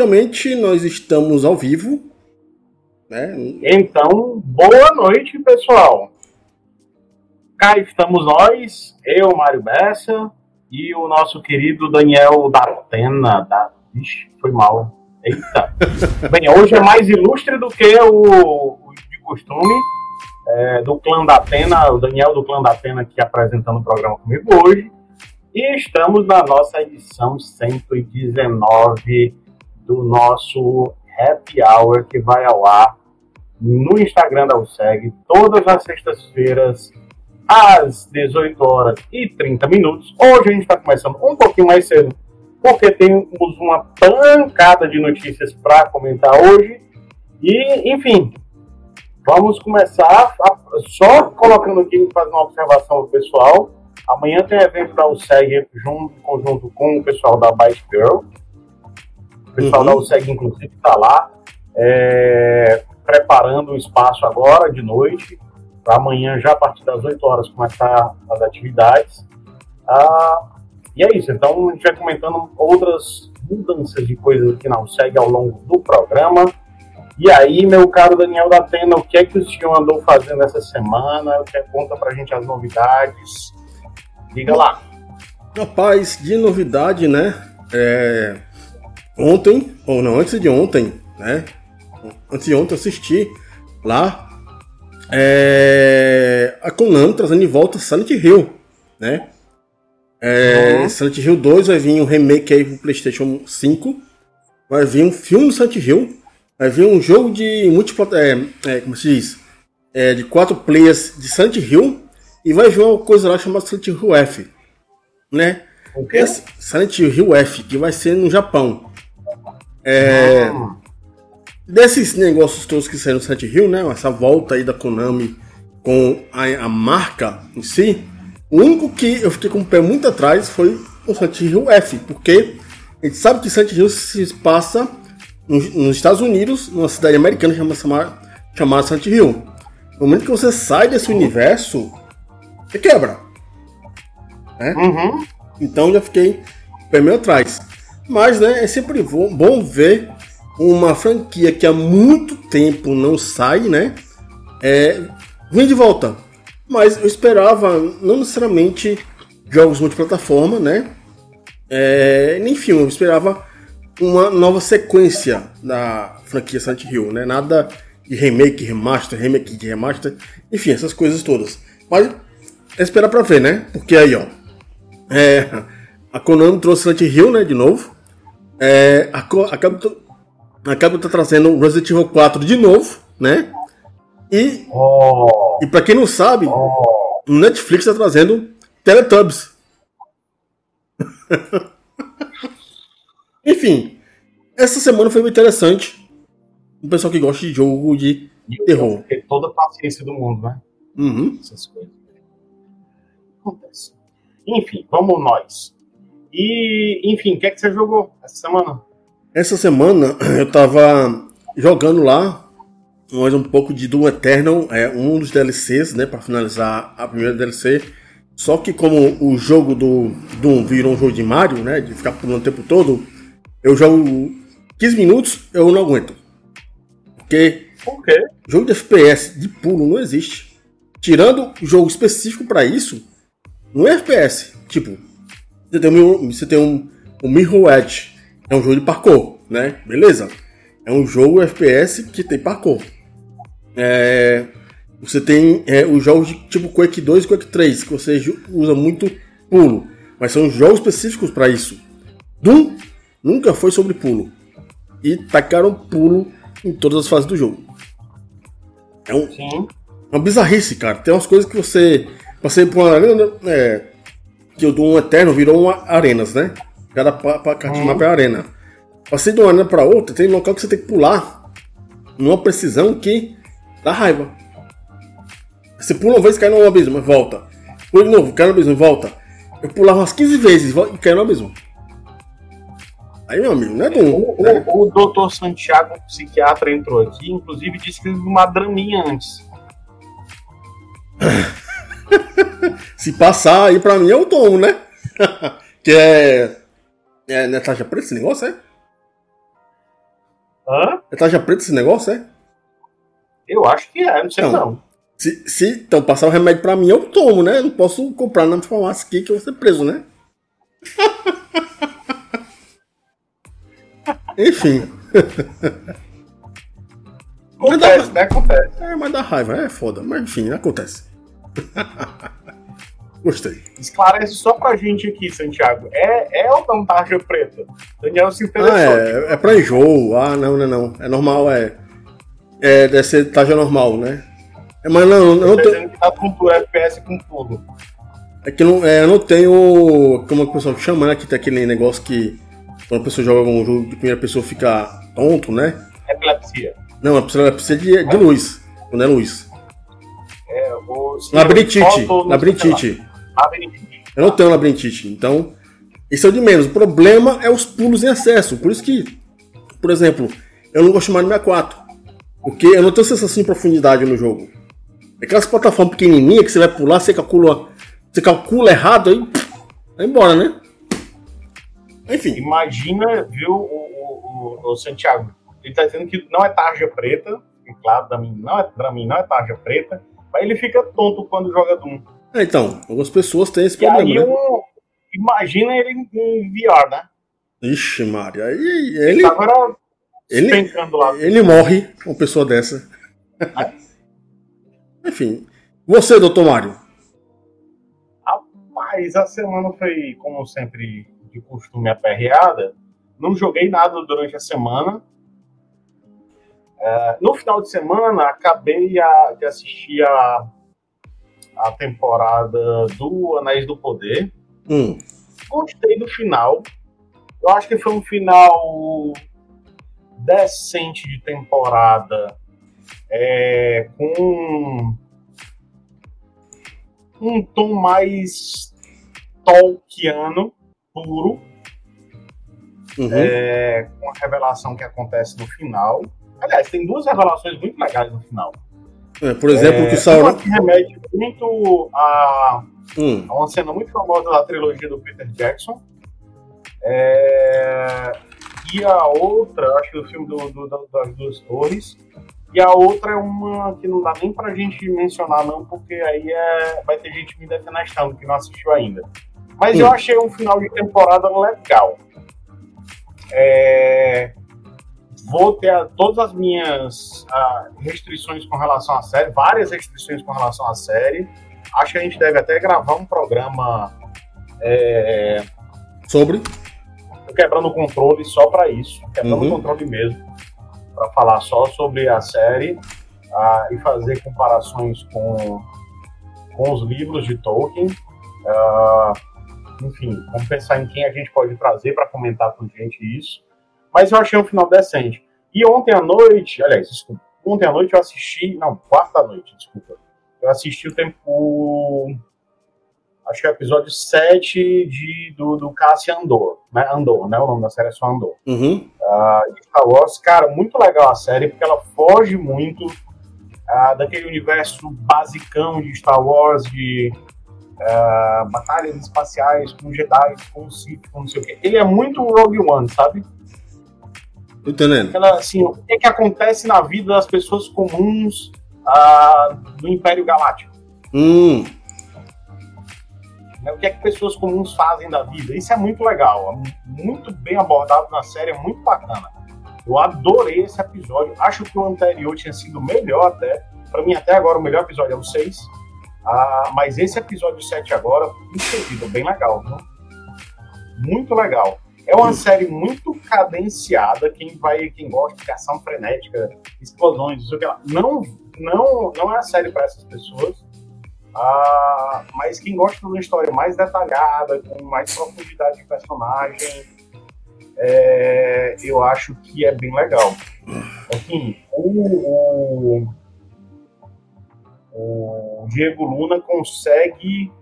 teoricamente, nós estamos ao vivo. Né? Então, boa noite, pessoal. Cá estamos nós, eu, Mário Bessa, e o nosso querido Daniel Datena. Da... Ixi, foi mal. Eita. Bem, hoje é mais ilustre do que o, o de costume. É, do Clã da Atena, o Daniel do Clã da Atena aqui apresentando o programa comigo hoje. E estamos na nossa edição 119 do nosso Happy Hour, que vai ao ar no Instagram da USEG, todas as sextas-feiras, às 18 horas e 30 minutos. Hoje a gente está começando um pouquinho mais cedo, porque temos uma pancada de notícias para comentar hoje. E, enfim, vamos começar a, só colocando aqui, fazendo uma observação pessoal. Amanhã tem evento da USEG junto, conjunto com o pessoal da Bike Girl. O pessoal uhum. da USEG, inclusive, está lá é, preparando o espaço agora, de noite, para amanhã, já a partir das 8 horas, começar as atividades. Ah, e é isso. Então, a gente vai comentando outras mudanças de coisas aqui na USEG ao longo do programa. E aí, meu caro Daniel da Atena, o que é que o senhor andou fazendo essa semana? O que é, conta pra gente as novidades? Diga lá. Rapaz, de novidade, né? É... Ontem, ou não, antes de ontem, né? Antes de ontem assisti lá é... a Konami trazendo de volta Silent Hill, né? É... Uhum. Silent Hill 2 vai vir um remake aí pro PlayStation 5. Vai vir um filme do Silent Hill. Vai vir um jogo de multiplataforma. É, é, como se diz? É, de quatro players de Silent Hill e vai vir uma coisa lá chamada Silent Hill F, né? O quê? Silent Hill F, que vai ser no Japão. É, ah. Desses negócios todos que saíram no Silent Hill, né? Essa volta aí da Konami com a, a, marca em si, o único que eu fiquei com o pé muito atrás foi o Silent Hill F, porque a gente sabe que Silent Hill se passa nos, nos Estados Unidos, numa cidade americana chamada, chamada Silent Hill. No momento que você sai desse universo, você quebra. Né? Uhum. Então já fiquei bem meio atrás. Mas né, é sempre bom ver uma franquia que há muito tempo não sai, né? É, vem de volta. Mas eu esperava não necessariamente jogos multiplataforma, né? É, nem filme, eu esperava uma nova sequência da franquia Silent Hill, né? Nada de remake, remaster, remake de remaster, enfim, essas coisas todas. Mas é esperar pra ver, né? Porque aí, ó. É, a Konami trouxe Silent Hill, né? De novo. É, a, a Capcom, a Capcom tá trazendo Resident Evil 4 de novo, né? E, oh. e pra quem não sabe, oh. o Netflix tá trazendo Teletubbies. Enfim, essa semana foi muito interessante. O pessoal que gosta de jogo de terror. Tem toda a paciência do mundo, né? Uhum. Essas coisas acontece. Enfim, vamos nós. E, enfim, o que é que você jogou essa semana? Essa semana eu tava jogando lá mais um pouco de Doom Eternal, é um dos DLCs, né, para finalizar a primeira DLC. Só que como o jogo do Doom virou um jogo de Mario, né, de ficar pulando o tempo todo, eu jogo 15 minutos, eu não aguento. Porque Por quê? jogo de FPS de pulo não existe. Tirando jogo específico para isso, no FPS. Tipo, você tem um, você tem um, um Mirror Edge, é um jogo de parkour, né? Beleza. É um jogo FPS que tem parkour. É, você tem é, os jogos de tipo Quake 2 e Quake 3, que você usa muito pulo. Mas são jogos específicos para isso. Doom nunca foi sobre pulo. E tacaram pulo em todas as fases do jogo. É um, Sim. uma bizarrice, cara. Tem umas coisas que você Passei por uma é, que o Doom Eterno virou uma arenas, né? Cada parte uhum. mapa é arena. Passei de uma arena pra outra, tem local que você tem que pular numa precisão que dá raiva. Você pula uma vez e cai no abismo, volta. Pula de novo, cai no abismo, volta. Eu pulava umas 15 vezes e cai no abismo. Aí, meu amigo, não é Doom. O, né? o, o doutor Santiago, psiquiatra, entrou aqui, inclusive disse que uma draminha antes. Se passar aí pra mim, eu tomo, né? que é. É Natasha Preto esse negócio, é? Hã? É tarja preta esse negócio, é? Eu acho que é, não sei não. não. Se, se então passar o remédio pra mim, eu tomo, né? Eu não posso comprar na farmácia aqui que eu vou ser preso, né? Enfim. Acontece, dá, né? Acontece. É, mas dá raiva, é foda. Mas enfim, acontece. Gostei. Esclarece só pra gente aqui, Santiago. É, é ou não tarja preta? Daniel se interessou. Ah, é, é pra enjoo. Ah, não, não, não. É normal, é. É, deve ser tarja normal, né? É, mas não, eu não tenho. que tá com tudo, FPS com tudo. É que não, é, eu não tenho. Como o pessoal chama, né? Que tem aquele negócio que. Quando a pessoa joga um jogo de primeira pessoa fica tonto, né? Epilepsia. Não, a pessoa precisa de, de luz. Quando é luz. É, o. Labirintite. Labirintite. Eu não tenho labirintite. Então, isso é o de menos. O problema é os pulos em excesso. Por isso que, por exemplo, eu não gosto de Mario 64. Porque eu não tenho sensação de profundidade no jogo. Aquelas plataformas pequenininhas que você vai pular, você calcula, você calcula errado, aí vai embora, né? Enfim. Imagina, viu, o, o, o, Santiago. Ele tá dizendo que não é tarja preta. Claro, pra mim não é, pra mim não é tarja preta. Mas ele fica tonto quando joga Doom. É, então, algumas pessoas têm esse e problema. Aí, né? um, imagina ele em VR, né? Ixi, Mário. Aí ele. Agora ele, lá. ele morre, uma pessoa dessa. Enfim. Você, doutor Mário? Rapaz, a semana foi, como sempre, de costume aperreada. Não joguei nada durante a semana. É, no final de semana, acabei a, de assistir a, a temporada do Anéis do Poder. Hum. Gostei do final. Eu acho que foi um final decente de temporada é, com um tom mais Tolkiano puro, uhum. é, com a revelação que acontece no final. Aliás, tem duas revelações muito legais no final. É, por exemplo, é, que Sauron. Que remete muito a, hum. a, uma cena muito famosa da trilogia do Peter Jackson. É, e a outra, acho que o filme do, do, do, das duas torres, e a outra é uma que não dá nem pra gente mencionar, não, porque aí é, vai ter gente me defenestrando que não assistiu ainda. Mas eu achei um final de temporada legal. É, vou ter a, todas as minhas a, restrições com relação à série, várias restrições com relação à série. Acho que a gente deve até gravar um programa é, sobre quebrando o controle só para isso, quebrando uhum. o controle mesmo para falar só sobre a série uh, e fazer comparações com, com os livros de Tolkien. Uh, enfim, vamos pensar em quem a gente pode trazer para comentar com gente isso. Mas eu achei um final decente. E ontem à noite, aliás, desculpa, ontem à noite eu assisti, não, quarta noite, desculpa. Eu assisti o tempo acho que é o episódio 7 de, do, do Cassian Andor, né? Andor, né? O nome da série é só Andor. Uhum. Uh, de Star Wars, cara, muito legal a série, porque ela foge muito uh, daquele universo basicão de Star Wars, de uh, batalhas espaciais com Jedi, com Sith, com não sei o quê. Ele é muito Rogue One, sabe? Tô entendendo. Aquela, assim, o que, é que acontece na vida das pessoas comuns uh, do Império Galáctico? Hum. Né? O que é que pessoas comuns fazem da vida? Isso é muito legal, é muito bem abordado na série, é muito bacana. Eu adorei esse episódio. Acho que o anterior tinha sido melhor até. Para mim, até agora, o melhor episódio é o 6. Ah, mas esse episódio 7 agora, incrível, bem legal. Viu? Muito legal. É uma série muito cadenciada. Quem vai, quem gosta de ação frenética, explosões, isso que não, não, não é a série para essas pessoas. Ah, mas quem gosta de uma história mais detalhada, com mais profundidade de personagem, é, eu acho que é bem legal. Assim, o, o, o Diego Luna consegue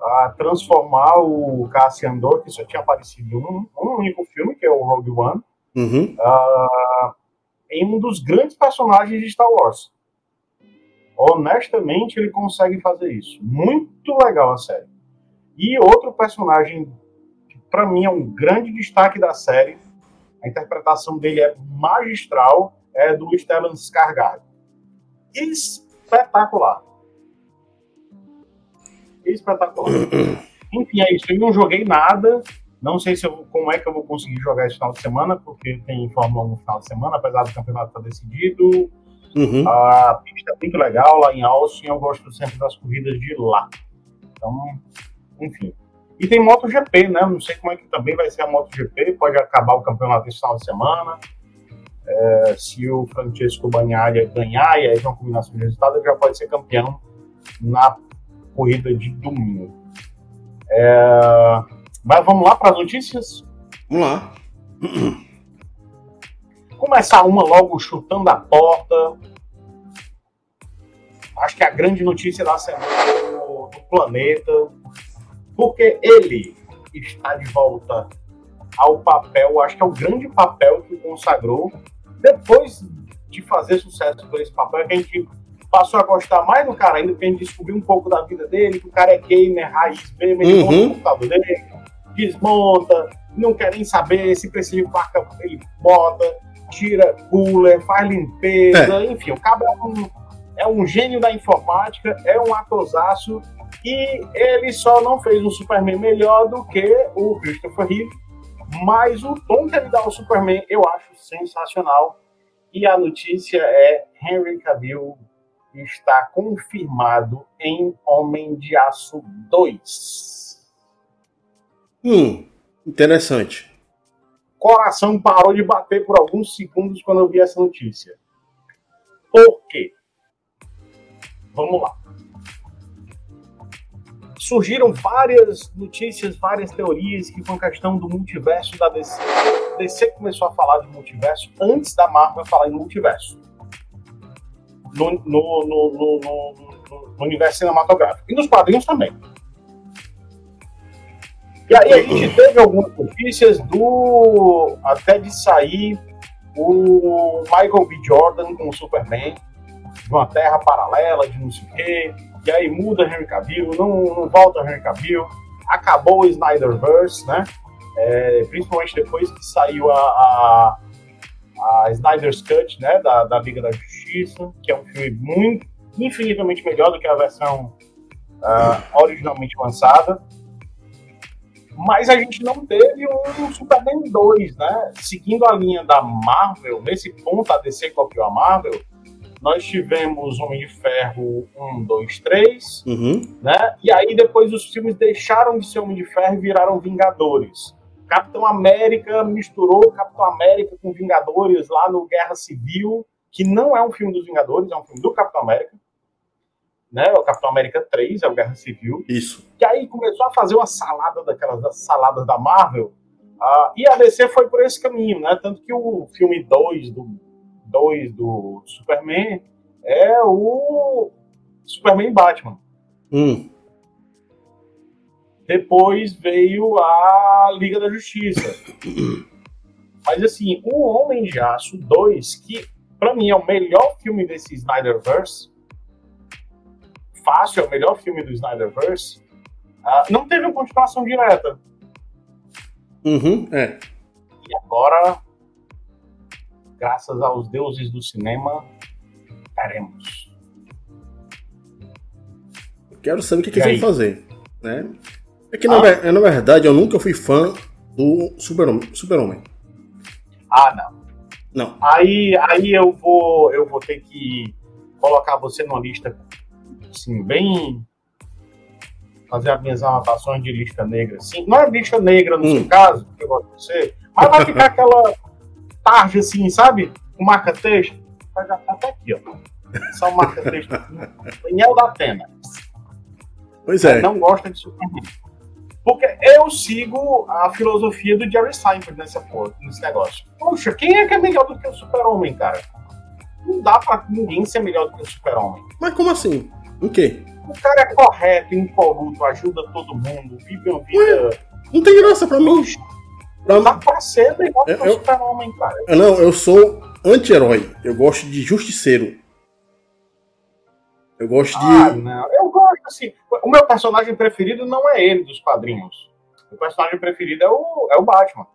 ah, transformar o Cassian Andor, que só tinha aparecido em um, um, único filme, que é o Rogue One, uhum. ah, em um dos grandes personagens de Star Wars honestamente, ele consegue fazer isso. Muito legal a série. E outro personagem que, para mim, é um grande destaque da série A interpretação dele é magistral, é do Stellan Skarsgård. Espetacular. Espetacular. Enfim, é isso. Eu não joguei nada. Não sei se eu, como é que eu vou conseguir jogar esse final de semana, porque tem Fórmula 1 no final de semana, apesar do campeonato estar decidido. Uhum. A pista é muito legal lá em Austin. Eu gosto sempre das corridas de lá. Então, enfim. E tem MotoGP, né? Não sei como é que também vai ser a MotoGP. Pode acabar o campeonato esse final de semana. É, se o Francesco Bagnaia ganhar, e aí uma combinação de resultados, ele já pode ser campeão na corrida de domingo. É, mas vamos lá para as notícias? Vamos lá. Começar uma logo chutando a porta. Acho que é a grande notícia da semana do, do planeta porque ele está de volta ao papel, acho que é o grande papel que consagrou depois de fazer sucesso por esse papel, que a gente passou a gostar mais do cara ainda, porque a gente descobriu um pouco da vida dele, que o cara é gamer, raiz mesmo, ele uhum. monta o computador dele, desmonta, não quer nem saber, se precisa de placa, ele bota, tira cooler, faz limpeza, é. enfim, o cara é um, é um gênio da informática, é um atosaço e ele só não fez um Superman melhor do que o Christopher Reeve, mas o tom que ele dá ao Superman eu acho sensacional. E a notícia é Henry Cavill está confirmado em Homem de Aço 2. Hum, interessante. Coração parou de bater por alguns segundos quando eu vi essa notícia. Por quê? Vamos lá surgiram várias notícias, várias teorias que foi uma questão do multiverso da DC. A DC começou a falar de multiverso antes da Marvel falar em multiverso. No, no, no, no, universo cinematográfico. E nos quadrinhos também. E aí a gente teve algumas notícias do. até de sair o Michael B. Jordan com o Superman, de uma terra paralela, de não sei o quê e aí muda Henry Cavill, não, não volta Henry Cavill, acabou o Snyderverse, né? É, principalmente depois que saiu a, a, a, Snyder's Cut, né, da, da Liga da Justiça, que é um filme muito, infinitamente melhor do que a versão uh, originalmente lançada. Mas a gente não teve um Superman 2, né? Seguindo a linha da Marvel, nesse ponto a DC copiou a Marvel, nós tivemos Homem de Ferro 1, 2, 3, uhum. né? E aí depois os filmes deixaram de ser Homem de Ferro e viraram Vingadores. Capitão América misturou Capitão América com Vingadores lá no Guerra Civil, que não é um filme dos Vingadores, é um filme do Capitão América. Né? O Capitão América 3 é o Guerra Civil. Isso. E aí começou a fazer uma salada daquelas das saladas da Marvel. Uh, e a DC foi por esse caminho, né? Tanto que o filme 2 do 2 do Superman é o Superman Batman. Hum. Depois veio a Liga da Justiça. Mas assim, o Homem de Aço 2, que para mim é o melhor filme desse Snyderverse, fácil, é o melhor filme do Snyderverse, uh, não teve uma continuação direta. Uhum, é. E agora graças aos deuses do cinema, teremos. Quero saber o que, que eles vão fazer. Né? É que, ah. na, na, verdade, eu nunca fui fã do Super-Homem. Super ah, não. Não. Aí, aí eu, vou, eu vou ter que colocar você numa lista assim, bem. Fazer as minhas anotações de lista negra. Assim. Não é lista negra no hum. seu caso, que eu gosto de você, mas vai ficar aquela tarde, assim, sabe? O marca-texto. Já tá até aqui, ó. Só marca-texto. Daniel da Atena. Pois é. Não gosta de Superman. Porque eu sigo a filosofia do Jerry Seinfeld nessa porra, nesse negócio. Poxa, quem é que é melhor do que o Super-Homem, cara? Não dá pra ninguém ser melhor do que o Super-Homem. Mas como assim? O quê? O cara é correto, impoluto, ajuda todo mundo, vive uma vida. Ué, não tem graça pra mim. Pra... Tá pra ser igual eu, eu, super-homem, cara. Não, eu sou anti-herói. Eu gosto de justiceiro. Eu gosto ah, de. Não. Eu gosto, assim. O meu personagem preferido não é ele dos quadrinhos. O personagem preferido é o, é o Batman.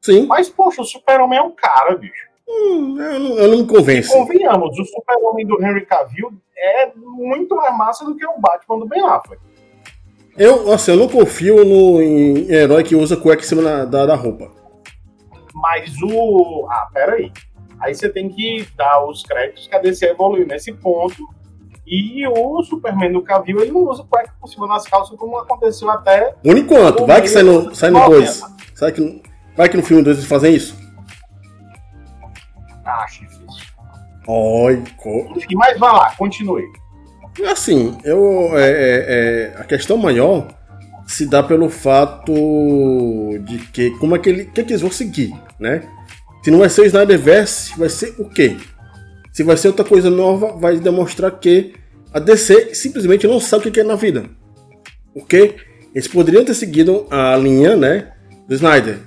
Sim. Mas, poxa, o Super-Homem é um cara, bicho. Hum, eu, não, eu não me convenço. Convenhamos, o Super-Homem do Henry Cavill é muito mais massa do que o Batman do Ben Affleck. Eu, assim, eu não confio no em herói que usa cueca em cima da, da, da roupa. Mas o. Ah, peraí. Aí você tem que dar os créditos que a DC evoluiu nesse ponto. E o Superman do Cavill, ele não usa cueca por cima das calças, como aconteceu até. Por enquanto, vai que sai no, sai no 90. 2. Sai que, vai que no filme 2 eles fazem isso? Acho difícil. Oi, co- Enfim, mas vai lá, continue. Assim, eu, é, é, é, a questão maior se dá pelo fato de que como é que, ele, que, que eles vão seguir, né? Se não vai ser o Snyderverse, vai ser o quê? Se vai ser outra coisa nova, vai demonstrar que a DC simplesmente não sabe o que quer na vida. Porque eles poderiam ter seguido a linha, né, do Snyder.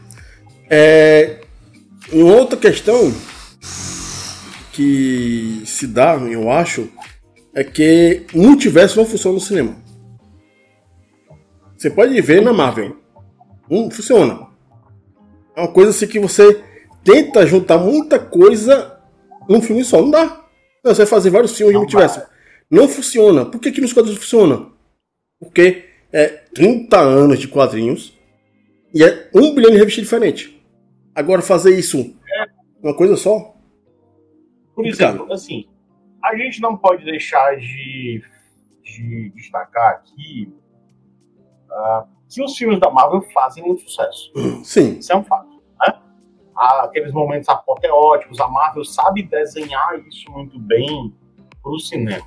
É, em outra questão que se dá, eu acho, é que multiverso não funciona no cinema. Você pode ver na Marvel. Não funciona. É uma coisa assim que você tenta juntar muita coisa num filme só. Não dá. Você vai fazer vários filmes de Não multiverso. dá. Não funciona. Por que, que nos quadrinhos funciona? Porque é 30 anos de quadrinhos e é um bilhão de revistas diferentes. Agora fazer isso uma coisa só? Por exemplo, assim, a gente não pode deixar de, de destacar aqui ah, que os filmes da Marvel fazem muito sucesso. Sim. Isso é um fato. Há aqueles momentos apoteóticos, a Marvel sabe desenhar isso muito bem para o cinema.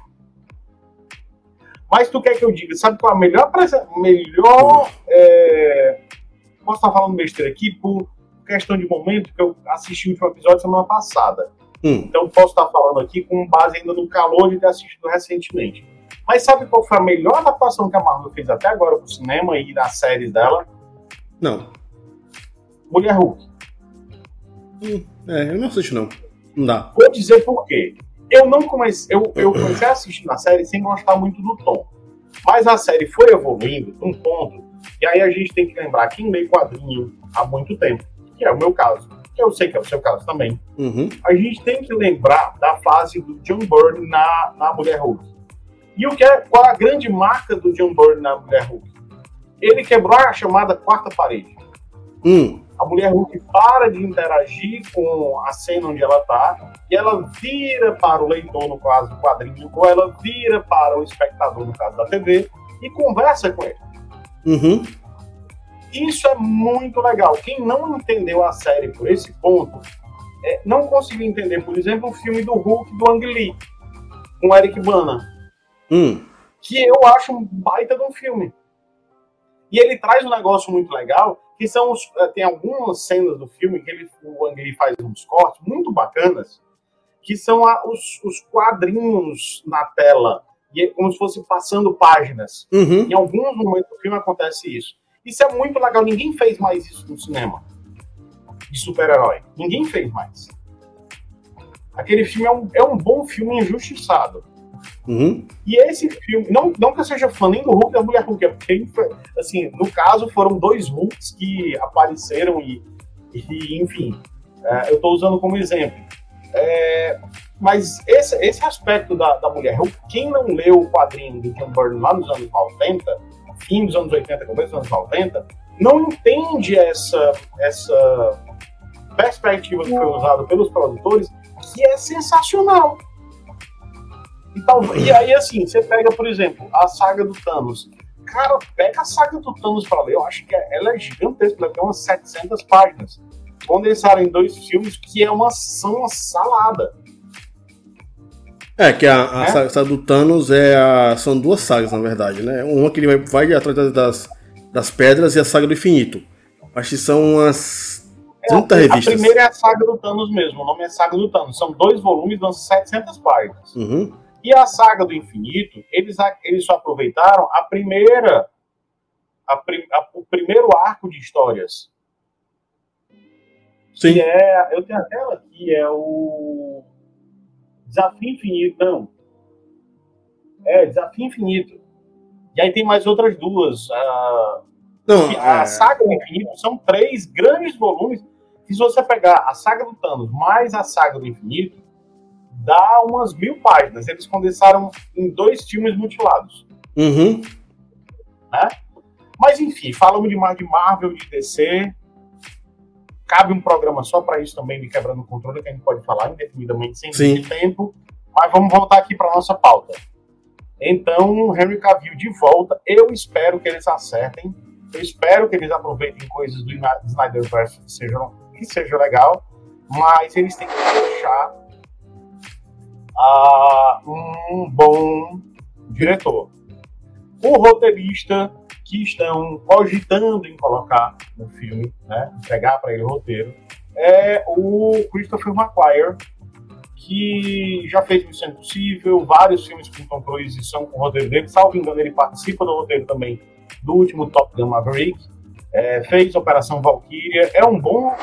Mas tu quer que eu diga, sabe qual é a melhor, melhor é, posso estar falando besteira aqui por questão de momento que eu assisti o último episódio semana passada. Hum. Então posso estar falando aqui com base ainda no calor de ter assistido recentemente. Mas sabe qual foi a melhor adaptação que a Marvel fez até agora pro cinema e nas séries dela? Não. Mulher Hulk. É, eu não assisto não. Não dá. Vou dizer por quê. Eu não comecei, eu, eu comecei a assistir na série sem gostar muito do tom. Mas a série foi evoluindo um ponto, e aí a gente tem que lembrar quem lê quadrinho há muito tempo, que é o meu caso, que eu sei que é o seu caso também. Uhum. a gente tem que lembrar da fase do John Byrne na, na Mulher Hulk. E o que é, qual é a grande marca do John Byrne na Mulher Hulk? Ele quebrou a chamada quarta parede. Hum. A Mulher Hulk para de interagir com a cena onde ela está e ela vira para o leitor, no caso do quadrinho, ou ela vira para o espectador, no caso da TV, e conversa com ele. Uhum. Isso é muito legal. Quem não entendeu a série por esse ponto, é, não conseguiu entender, por exemplo, o filme do Hulk do Ang Lee, com Eric Bana, Hum. que eu acho um baita de um filme. E ele traz um negócio muito legal, que são os, eh, tem algumas cenas do filme que ele, o Ang Lee faz uns cortes muito bacanas, que são a- os, os quadrinhos na tela, e é como se fosse passando páginas. Uhum. Em alguns momentos do filme acontece isso. Isso é muito legal. Ninguém fez mais isso no cinema. De super-herói. Ninguém fez mais. Aquele filme é um, é um bom filme injustiçado. Uhum. E esse filme, não, não que eu seja fã nem do Hulk da Mulher Hulk, é porque, assim, no caso foram dois Hulks que apareceram e, e enfim, é, eu estou usando como exemplo. É, mas esse, esse aspecto da, da Mulher Hulk, quem não leu o quadrinho do John Byrne lá nos anos 90, fim dos anos 80, começo dos anos 90, não entende essa, essa perspectiva que foi usada pelos produtores, que é sensacional. E, tal, e aí, assim, você pega, por exemplo, a saga do Thanos. Cara, pega a saga do Thanos pra ler. Eu acho que ela é gigantesca, ela tem umas 700 páginas. Condensaram em dois filmes, que é uma, uma salada. É, que a, a É? saga, saga do Thanos é a, são duas sagas, na verdade, né? Uma que ele vai, vai atrás das, das pedras e a saga do infinito. Acho que são umas 30 É, a revistas. primeira é a saga do Thanos mesmo, o nome é Saga do Thanos. São dois volumes, dão 700 páginas. Uhum. E a saga do infinito, eles, eles só aproveitaram a primeira. a a- o primeiro arco de histórias. Sim. Que é. Eu tenho a tela aqui, é o. Desafio Infinito, não. É, Desafio Infinito. E aí tem mais outras duas. A, Não, a é, saga do infinito são três grandes volumes que se você pegar a saga do Thanos mais a saga do infinito, dá umas mil páginas. Eles condensaram em dois filmes mutilados. Uhum. Né? Mas enfim, falamos demais de Marvel, de DC. Cabe um programa só para isso também, de Quebrando o Controle, que a gente pode falar indefinidamente, sem Sim. tempo. Mas vamos voltar aqui para nossa pauta. Então, Henry Cavill de volta. Eu espero que eles acertem. Eu espero que eles aproveitem coisas do Snyderverse que sejam que seja legal. Mas eles têm que deixar ah, um bom diretor. O roteirista que estão cogitando em colocar no filme, né, entregar para ele o roteiro, é o Christopher McQuarrie, que já fez Missão Impossível, vários filmes com Tom Cruise são com o roteiro dele. Salvo engano, ele participa do roteiro também do último Top Gun Maverick. É, fez Operação Valkyria, é um bom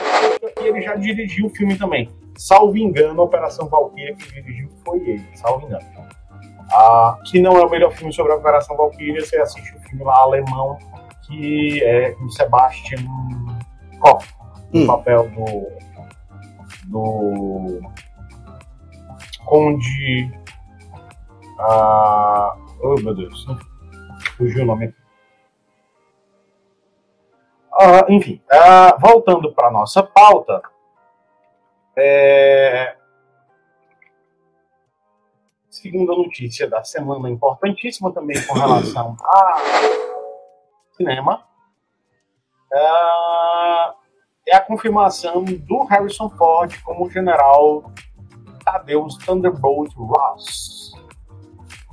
e ele já dirigiu o filme também. Salvo engano, Operação Valkyria que dirigiu foi ele, salvo engano. Ah, que não é o melhor filme sobre a Operação Valkyria, você assiste o filme lá alemão, que é com Sebastian Koch, no Hum. papel do, do Conde. Ah, oh meu Deus, fugiu o nome. Ah, enfim, ah, voltando para nossa pauta, é, segunda notícia da semana, importantíssima também com relação a cinema, ah, é a confirmação do Harrison Ford como general Tadeus Thunderbolt Ross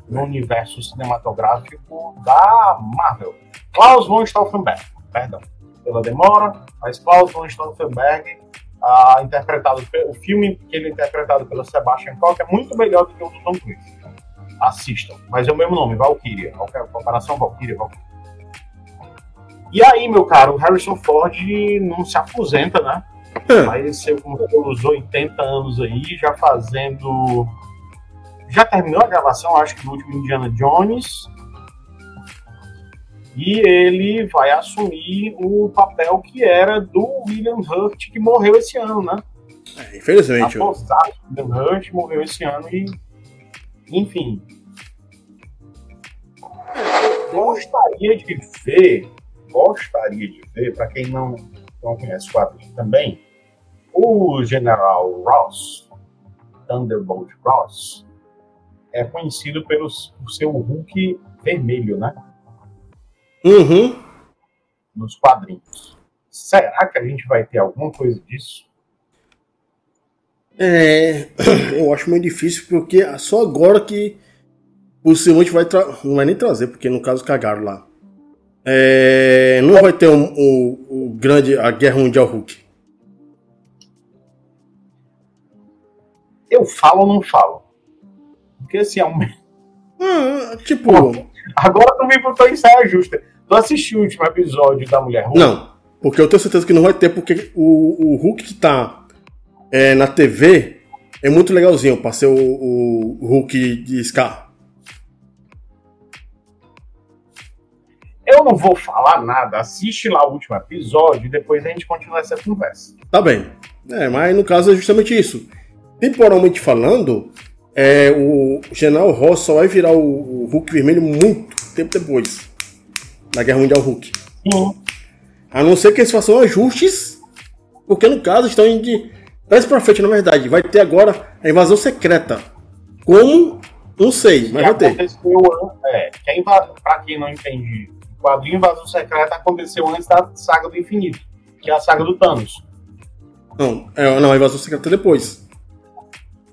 no universo cinematográfico da Marvel. Klaus von Stauffenberg, perdão pela demora, mas Klaus von Stauffenberg, ah, interpretado o filme que ele é interpretado pelo Sebastian Koch é muito melhor do que o do Tom Cruise. Assistam, mas é o mesmo nome, Valkyria, qualquer comparação Valkyria, Valkyria. E aí, meu caro, o Harrison Ford não se aposenta, né? É. Vai ser com seus 80 anos aí, já fazendo. Já terminou a gravação, acho que do último Indiana Jones. E ele vai assumir o papel que era do William Hurt, que morreu esse ano, né? É, infelizmente. ó. Aposado, William Hurt morreu esse ano e. Enfim. Gostaria de ver, gostaria de ver, para quem não, não conhece o quadrinho também, o General Ross, Thunderbolt Ross, é conhecido pelos, por seu Hulk vermelho, né? Uhum. Nos quadrinhos. Será que a gente vai ter alguma coisa disso? É, eu acho muito difícil porque só agora que possivelmente vai tra- não vai nem trazer, porque no caso cagaram lá. É, não vai ter o, o- o grande a guerra mundial Hulk. Eu falo ou não falo? Porque assim, é um... Ah, tipo, agora tu me botou em saia justa. Tu assistiu o último episódio da Mulher Hulk? não, porque eu tenho certeza que não vai ter porque o, o Hulk que tá é, na TV é muito legalzinho para ser o, o Hulk de Scar. Eu não vou falar nada. Assiste lá o último episódio e depois a gente continua essa conversa. Tá bem. É, mas no caso é justamente isso. Temporalmente falando, é, o General Ross só vai virar o, o Hulk vermelho muito tempo depois. Na Guerra Mundial Hulk. Sim. A não ser que eles façam ajustes, porque no caso estão indo de trás pra frente, na verdade. Vai ter agora a invasão secreta. Como? Não sei, mas vai ter. é, que a inva- pra quem não entende, o quadrinho Invasão Secreta aconteceu antes da saga do infinito, que é a saga do Thanos. Não, é, não, a invasão secreta é depois.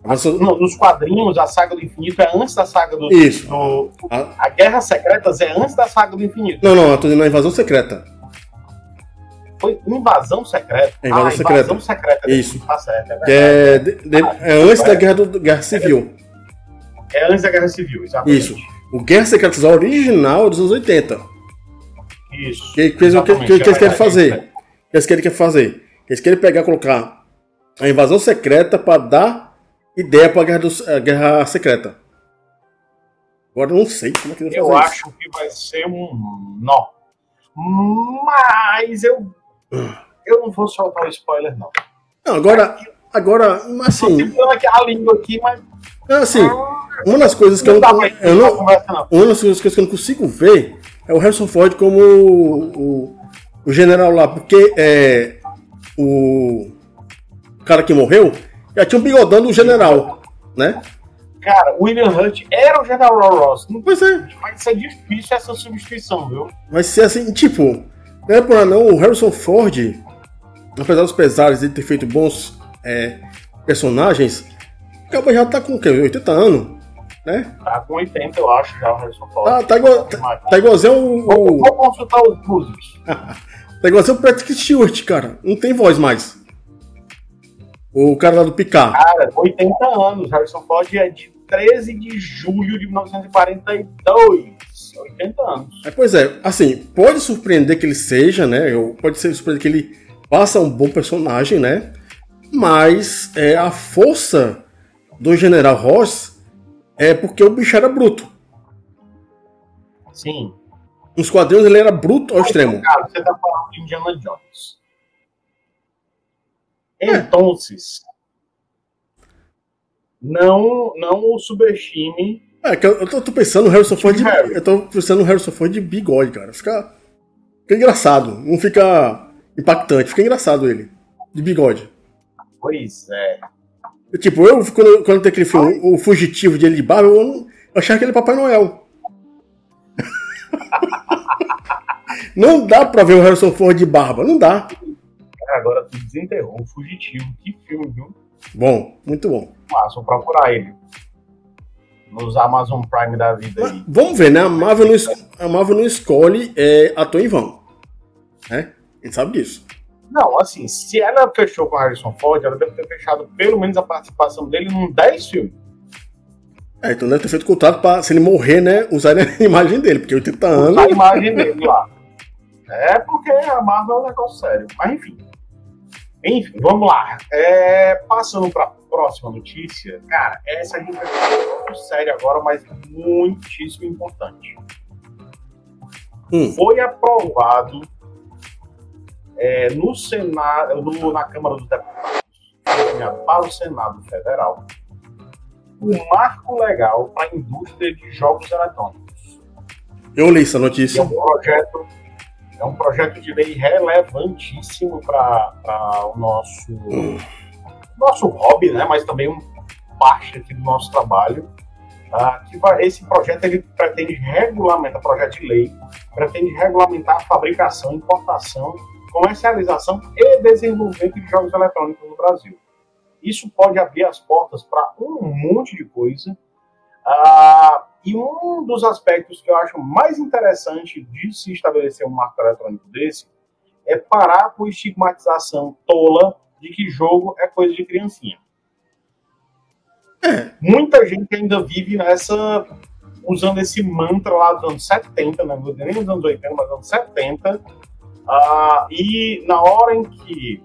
A invasão- No- nos quadrinhos, a saga do infinito é antes da saga do. Isso. do- A- a Guerra Secretas é antes da saga do infinito. não, não, eu tô dizendo a invasão secreta. Foi invasão secreta. É, invasão ah, secreta. invasão secreta. Isso. Tá certo, é é, de- de- é antes da guerra, do, guerra Civil. É antes da Guerra Civil, exatamente. Isso. O Guerra Secretas original é dos anos 80. Isso. Que, que, que, que, que eles é querem fazer? é. O que eles querem quer fazer? Eles querem pegar e colocar a invasão secreta para dar ideia para a guerra, dos- a guerra secreta. Agora eu não sei como é que eles vão Eu fazer isso. acho que vai ser um nó. Mas eu. Eu não vou soltar o spoiler, não. Não, agora, agora, assim. Tô aqui a língua aqui, mas. Assim, uma das coisas que eu não, eu não, uma das coisas que eu não consigo ver é o Harrison Ford como o, o, o general lá, porque é, o cara que morreu já tinha um bigodão do general, né? Cara, o William Hunt era o General Ross. Não, pois é. Vai ser difícil essa substituição, viu? Vai ser assim, tipo, não é por não, o Harrison Ford, apesar dos pesares de ter feito bons é, personagens, acaba já tá com o quê? 80 anos, né? Tá com 80, eu acho, já o Harrison Ford. Ah, tá, igual, tá, tá igualzinho o. Vou, vou consultar os Cruzes. tá igualzinho o Patrick Stewart, cara. Não tem voz mais. O cara lá do Picard. Cara, 80 anos. Harrison Ford é de 13 de julho de 1942. 80 anos. É, pois é, assim, pode surpreender que ele seja, né? Pode ser surpreender que ele faça um bom personagem, né? Mas é, a força do General Ross é porque o bicho era bruto. Sim. Nos quadrinhos ele era bruto ao extremo. Cara, você tá falando de Indiana Jones. Então, não, não o subestime. É, que eu, eu tô, pensando no Harrison Ford. De, eu tô pensando no Harrison Ford de bigode, cara. Fica, fica engraçado. Não fica impactante, fica engraçado ele. De bigode. Pois é. Tipo, eu, quando, quando tem aquele filme, o fugitivo de ele de barba, eu, eu achava que ele é Papai Noel. não dá pra ver o Harrison Ford de barba, não dá. Agora tu desenterrou o fugitivo. Que filme, viu? Bom, muito bom. Ah, só procurar ele. Nos Amazon Prime da vida aí. Vamos ver, né? A Marvel não, a Marvel não escolhe é, ator em vão. Né? A gente sabe disso. Não, assim, se ela fechou com Harrison Ford, ela deve ter fechado pelo menos a participação dele num 10 filmes. É, então deve ter feito contrato pra, se ele morrer, né, usar a imagem dele, porque 80 anos. Usar a imagem dele lá. É porque a Marvel é um negócio sério. Mas enfim. Enfim, vamos lá. É, passando para a próxima notícia, cara, essa a gente vai falar muito sério agora, mas muitíssimo importante. Hum. Foi aprovado é, no Senado, no, na Câmara dos Deputados, para o Senado Federal, um marco legal para a indústria de jogos eletrônicos. Eu li essa notícia. É um projeto, é um projeto de lei relevantíssimo para o nosso, nosso hobby, né? mas também um, parte aqui do nosso trabalho. Ah, que vai, esse projeto ele pretende regulamentar, projeto de lei, pretende regulamentar a fabricação, importação comercialização e desenvolvimento de jogos eletrônicos no Brasil. Isso pode abrir as portas para um monte de coisa. Uh, e um dos aspectos que eu acho mais interessante de se estabelecer um marco eletrônico desse é parar com a estigmatização tola de que jogo é coisa de criancinha. É. Muita gente ainda vive nessa. usando esse mantra lá dos anos 70, não né? nem dos anos 80, mas dos anos 70, ah, e na hora em que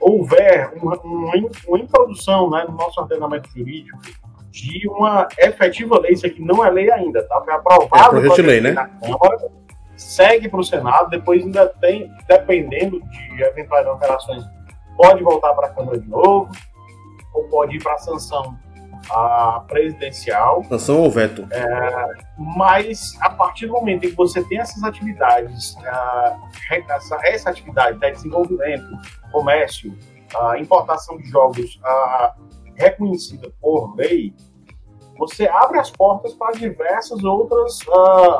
houver uma, uma, uma introdução né, no nosso ordenamento jurídico de uma efetiva lei, isso aqui não é lei ainda, tá? Foi aprovado é, de lei, né? Câmara, segue para o Senado, depois ainda tem, dependendo de eventuais alterações, pode voltar para a Câmara de novo, ou pode ir para a sanção a presidencial. Sanção ou veto? É, mas a partir do momento em que você tem essas atividades, uh, essa, essa atividade de desenvolvimento, comércio, uh, importação de jogos uh, reconhecida por lei, você abre as portas para diversas outras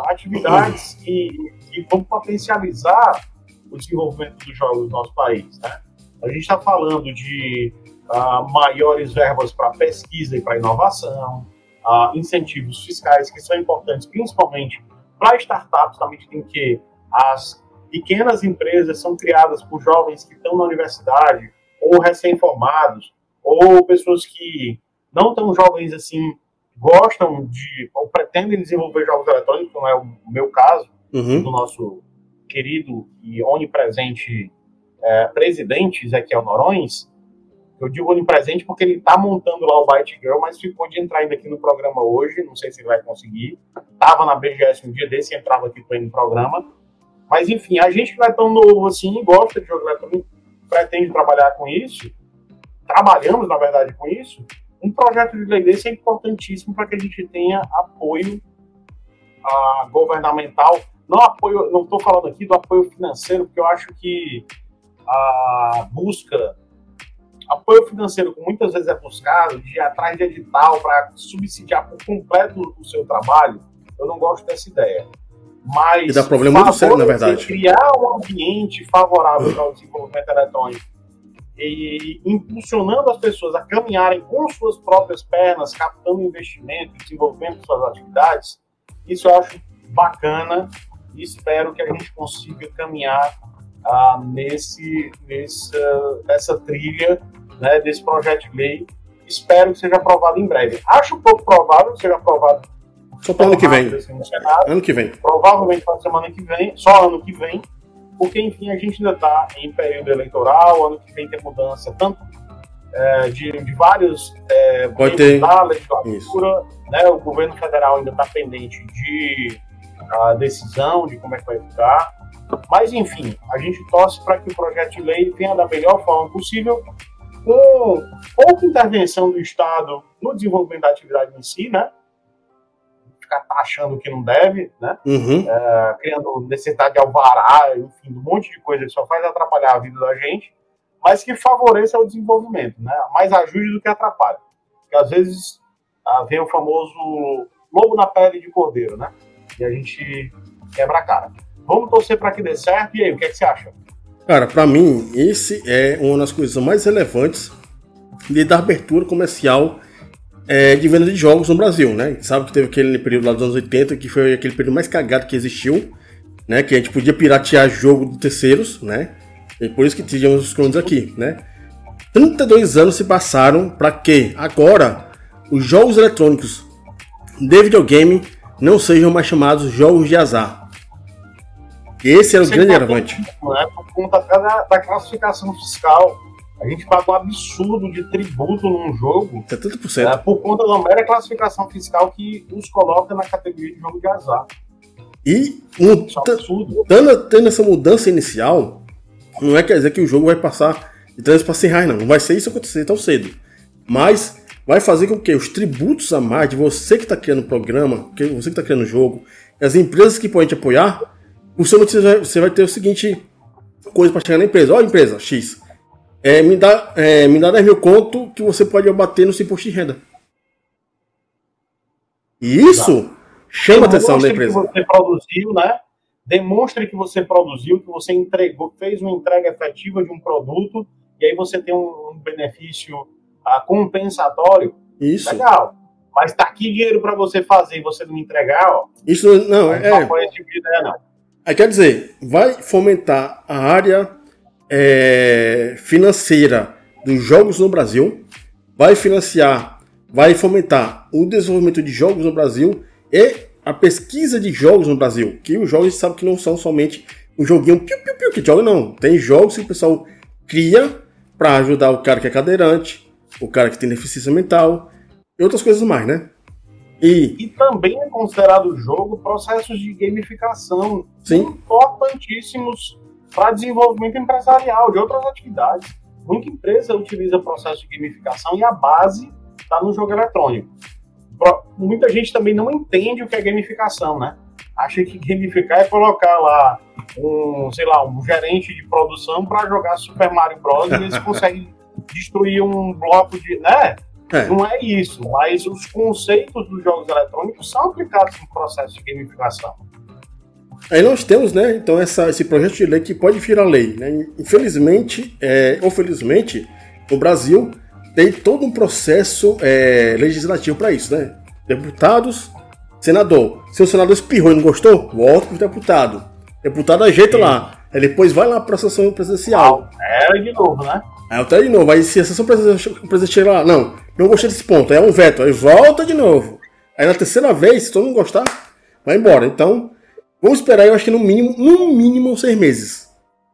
atividades que, que vão potencializar o desenvolvimento dos jogos no nosso país. Né? A gente está falando de uh, maiores verbas para pesquisa e para inovação, uh, incentivos fiscais que são importantes, principalmente para startups, também tem que as pequenas empresas são criadas por jovens que estão na universidade ou recém-formados ou pessoas que não tão jovens assim gostam de ou pretendem desenvolver jogos eletrônicos, como é o meu caso, uhum. do nosso querido e onipresente é, presidente Ezequiel Norões, eu digo onipresente porque ele está montando lá o Byte Girl, mas ficou de entrar ainda aqui no programa hoje. Não sei se ele vai conseguir. Tava na BGS um dia desse, entrava aqui para no programa. Mas enfim, a gente que não é tão novo assim gosta de jogo eletrônico, pretende trabalhar com isso, trabalhamos, na verdade, com isso, um projeto de lei desse é importantíssimo para que a gente tenha apoio uh, governamental. Não apoio, não estou falando aqui do apoio financeiro, porque eu acho que a busca apoio financeiro que muitas vezes é buscado de ir atrás de edital para subsidiar por completo o seu trabalho, eu não gosto dessa ideia. Mas e dá problema muito sério, na verdade. criar um ambiente favorável ao desenvolvimento eletrônico e impulsionando as pessoas a caminharem com suas próprias pernas, captando investimento, desenvolvendo suas atividades, isso eu acho bacana e espero que a gente consiga caminhar ah, nesse, nessa, nessa trilha né, desse projeto de lei. Espero que seja aprovado em breve. Acho pouco provável que seja aprovado só para ano que vem. Ano que vem. Provavelmente para semana que vem, só ano que vem, porque enfim a gente ainda está em período eleitoral, ano que vem tem mudança tanto é, de, de vários é, Pode ter. da legislatura, né, o governo federal ainda está pendente de a decisão de como é que vai ficar. Mas enfim, a gente torce para que o projeto de lei venha da melhor forma possível com pouca intervenção do Estado no desenvolvimento da atividade em si, né? Ficar taxando que não deve, né? Uhum. É, criando necessidade de alvará, enfim, um monte de coisa que só faz atrapalhar a vida da gente, mas que favoreça o desenvolvimento, né? Mais ajude do que atrapalha. Porque às vezes ah, vem o famoso lobo na pele de cordeiro, né? E a gente quebra a cara. Vamos torcer para que dê certo. E aí, o que, é que você acha? Cara, para mim, esse é uma das coisas mais relevantes de dar abertura comercial é, de venda de jogos no Brasil, né? A gente sabe que teve aquele período lá dos anos 80 que foi aquele período mais cagado que existiu, né? Que a gente podia piratear jogo de terceiros, né? E por isso que tínhamos os clones aqui, né? 32 anos se passaram para que agora os jogos eletrônicos de videogame não sejam mais chamados jogos de azar, esse é o grande agravante. Né? Por conta da, da classificação fiscal. A gente paga um absurdo de tributo num jogo. 70%. É, por conta da mera classificação fiscal que nos coloca na categoria de jogo de azar. E um, é tendo, tendo essa mudança inicial, não é quer dizer que o jogo vai passar de 3 para 100 reais, não. Não vai ser isso acontecer tão cedo. Mas vai fazer com que os tributos a mais de você que está criando o programa, que você que está criando o jogo, as empresas que podem te apoiar, o seu notícia você vai ter o seguinte coisa para chegar na empresa. Ó, oh, empresa X, é, me, dá, é, me dá 10 mil conto que você pode abater no seu imposto de renda. E isso tá. chama a atenção da empresa. Que você produziu, né? Demonstre que você produziu, que você entregou, fez uma entrega efetiva de um produto e aí você tem um, um benefício uh, compensatório. Isso. Legal. Mas tá aqui dinheiro para você fazer e você não entregar, ó. Isso não, é. Não esse tipo de ideia, não. Aí quer dizer, vai fomentar a área é, financeira dos jogos no Brasil, vai financiar, vai fomentar o desenvolvimento de jogos no Brasil e a pesquisa de jogos no Brasil. Que os jogos sabe que não são somente um joguinho piu, piu, piu, que joga, não. Tem jogos que o pessoal cria para ajudar o cara que é cadeirante, o cara que tem deficiência mental e outras coisas mais, né? E, e também é considerado jogo processos de gamificação Sim. importantíssimos para desenvolvimento empresarial de outras atividades. Muita empresa utiliza processo de gamificação e a base está no jogo eletrônico. Muita gente também não entende o que é gamificação, né? Acha que gamificar é colocar lá um, sei lá, um gerente de produção para jogar Super Mario Bros. e eles conseguem destruir um bloco de, né? É. Não é isso, mas os conceitos dos jogos eletrônicos são aplicados no processo de gamificação. Aí nós temos, né, então essa, esse projeto de lei que pode virar lei. Né? Infelizmente, é, ou felizmente, no Brasil tem todo um processo é, legislativo para isso, né? Deputados, senador. Se o senador espirrou e não gostou, volta para o deputado. Deputado ajeita Sim. lá. Aí depois vai lá para a sessão presidencial. Ah, é de novo, né? Aí altera de novo. Aí se a sessão presidencial chega lá, não, não gostei desse ponto, aí é um veto, aí volta de novo. Aí na terceira vez, se todo mundo gostar, vai embora. Então, vamos esperar, eu acho que no mínimo, no mínimo seis meses